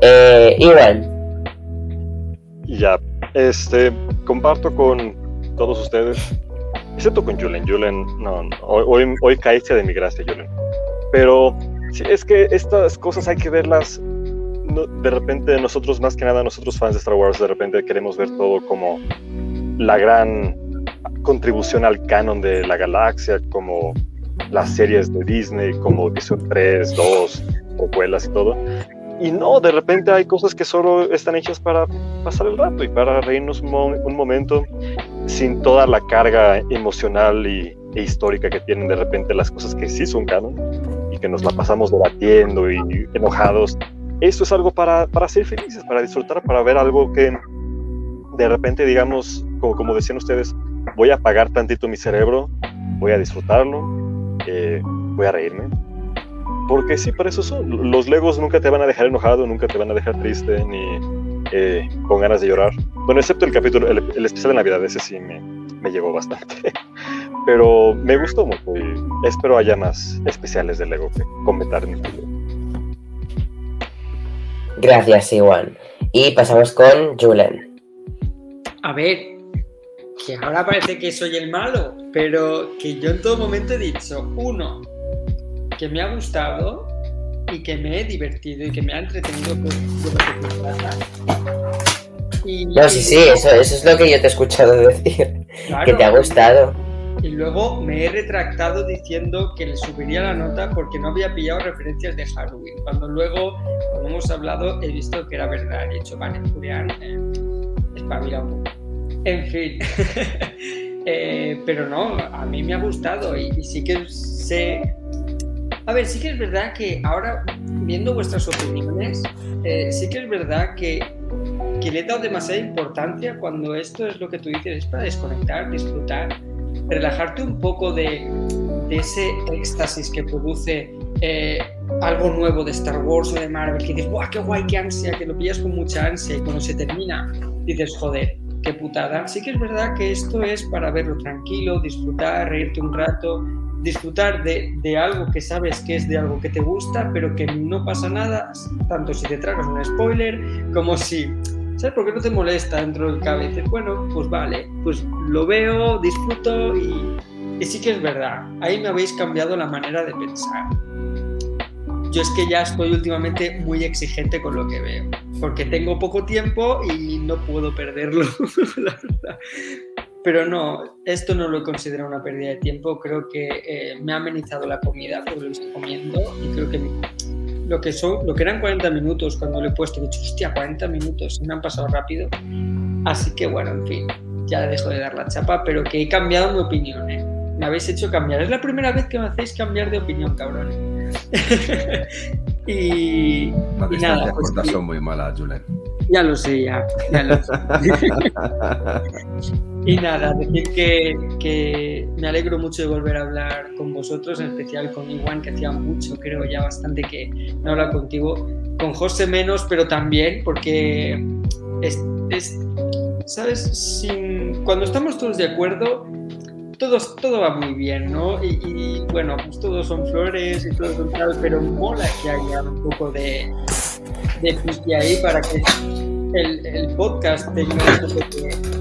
Speaker 9: Eh, Iván,
Speaker 2: ya, este, comparto con todos ustedes, excepto con Julen. Julen, no, no, hoy, hoy, caíste de mi gracia, Julen. Pero sí, es que estas cosas hay que verlas. no- de repente, nosotros, más que nada, nosotros fans de Star Wars, de repente queremos ver todo como la gran contribución al canon de la galaxia, como las series de Disney, como Episodio 3, 2, precuelas y todo. Y no, de repente hay cosas que solo están hechas para pasar el rato y para reírnos un, mo- un momento sin toda la carga emocional y, e histórica que tienen de repente las cosas que sí son canon y que nos la pasamos debatiendo y enojados. Esto es algo para, para ser felices, para disfrutar, para ver algo que de repente digamos, como, como decían ustedes, voy a apagar tantito mi cerebro, voy a disfrutarlo, eh, voy a reírme. Porque sí, para eso son. Los Legos nunca te van a dejar enojado, nunca te van a dejar triste, ni eh, con ganas de llorar. Bueno, excepto el capítulo, el, el especial de Navidad, ese sí me, me llegó bastante. Pero me gustó mucho y espero haya más especiales de Lego que comentar en el futuro.
Speaker 9: gracias, Iván. Y pasamos con Julen.
Speaker 5: A ver, que ahora parece que soy el malo, pero que yo en todo momento he dicho, uno, que me ha gustado y que me he divertido y que me ha entretenido con con lo que se trata. Y,
Speaker 9: No, sí, sí, eso, eso es lo que yo te he escuchado decir.
Speaker 5: claro,
Speaker 9: Que te ha gustado.
Speaker 5: Y luego me he retractado diciendo que le subiría la nota porque no había pillado referencias de Halloween. Cuando luego, cuando hemos hablado, he visto que era verdad. He dicho, vale, Julián, eh, espabila un poco. En fin. Eh, pero no, a mí me ha gustado y, y sí que sé. A ver, sí que es verdad que ahora, viendo vuestras opiniones, eh, sí que es verdad que, que le he dado demasiada importancia cuando esto es lo que tú dices, es para desconectar, disfrutar relajarte un poco de, de ese éxtasis que produce eh, algo nuevo de Star Wars o de Marvel, que dices, ¡guau, qué guay, qué ansia! Que lo pillas con mucha ansia y cuando se termina dices, joder, qué putada. Sí que es verdad que esto es para verlo tranquilo, disfrutar, reírte un rato, disfrutar de, de algo que sabes que es de algo que te gusta, pero que no pasa nada, tanto si te tragas un spoiler como si ¿Sabes por qué no te molesta dentro del cabeza? Bueno, pues vale, pues lo veo, disfruto y, y sí que es verdad. Ahí me habéis cambiado la manera de pensar. Yo es que ya estoy últimamente muy exigente con lo que veo, porque tengo poco tiempo y no puedo perderlo. Pero no, esto no lo considero una pérdida de tiempo, creo que eh, me ha amenizado la comida, porque lo estoy comiendo y creo que lo que, son, lo que eran 40 minutos cuando lo he puesto, he dicho, hostia, 40 minutos, me han pasado rápido. Así que bueno, en fin, ya dejo de dar la chapa, pero que he cambiado mi opinión, ¿eh? Me habéis hecho cambiar. Es la primera vez que me hacéis cambiar de opinión, cabrones. y,
Speaker 3: Las
Speaker 5: y nada,
Speaker 3: distancias
Speaker 5: pues
Speaker 3: cortas son muy malas, Julen.
Speaker 5: ya lo sé, ya. ya lo sé. Y nada, decir que, que me alegro mucho de volver a hablar con vosotros, en especial con Iwan, que hacía mucho, creo ya bastante que no habla contigo. Con José menos, pero también porque es, es- ¿sabes? Sin, cuando estamos todos de acuerdo, todos, todo va muy bien, ¿no? Y, bueno, pues todos son flores y todo son tal, pero mola que haya un poco de, de ahí para que el, el podcast tenga un poco de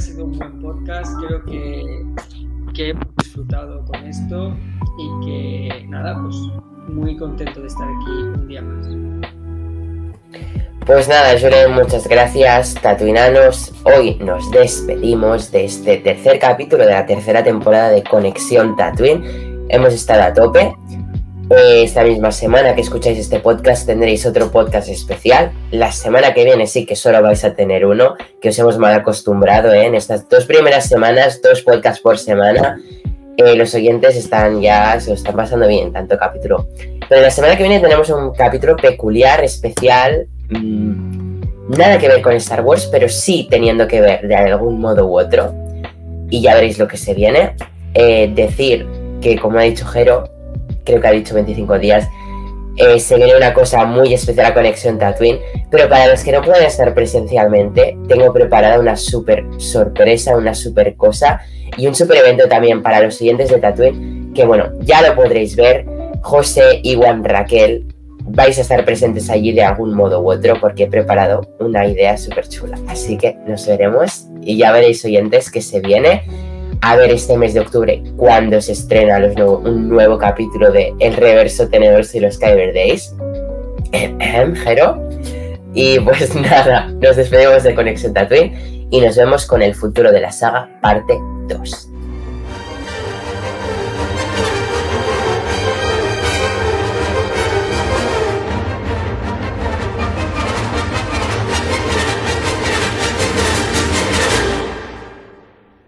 Speaker 5: ha sido un buen podcast, creo que, que hemos disfrutado con esto y que nada, pues muy contento de estar aquí un día más.
Speaker 9: Pues nada, Julen, muchas gracias, Tatuinanos. Hoy nos despedimos de este tercer capítulo de la tercera temporada de Conexión Tatooine. Hemos estado a tope. Esta misma semana que escucháis este podcast tendréis otro podcast especial. La semana que viene sí que solo vais a tener uno, que os hemos mal acostumbrado ¿eh? en estas dos primeras semanas, dos podcasts por semana. Eh, los oyentes están ya, se lo están pasando bien, tanto capítulo. Pero la semana que viene tenemos un capítulo peculiar, especial, mm, nada que ver con Star Wars, pero sí teniendo que ver de algún modo u otro. Y ya veréis lo que se viene. Eh, decir que, como ha dicho Jero, creo que ha dicho 25 días, eh, se viene una cosa muy especial a Conexión Tatooine, pero para los que no puedan estar presencialmente, tengo preparada una super sorpresa, una super cosa y un super evento también para los siguientes de Tatooine, que bueno, ya lo podréis ver. José, Iwan, Raquel, vais a estar presentes allí de algún modo u otro porque he preparado una idea súper chula. Así que nos veremos y ya veréis oyentes que se viene a ver este mes de octubre cuando se estrena los nuevo- un nuevo capítulo de El Reverso Tenedores y los Kyber Days. Y pues nada, nos despedimos de Conexión Tatooine y nos vemos con el futuro de la saga parte 2.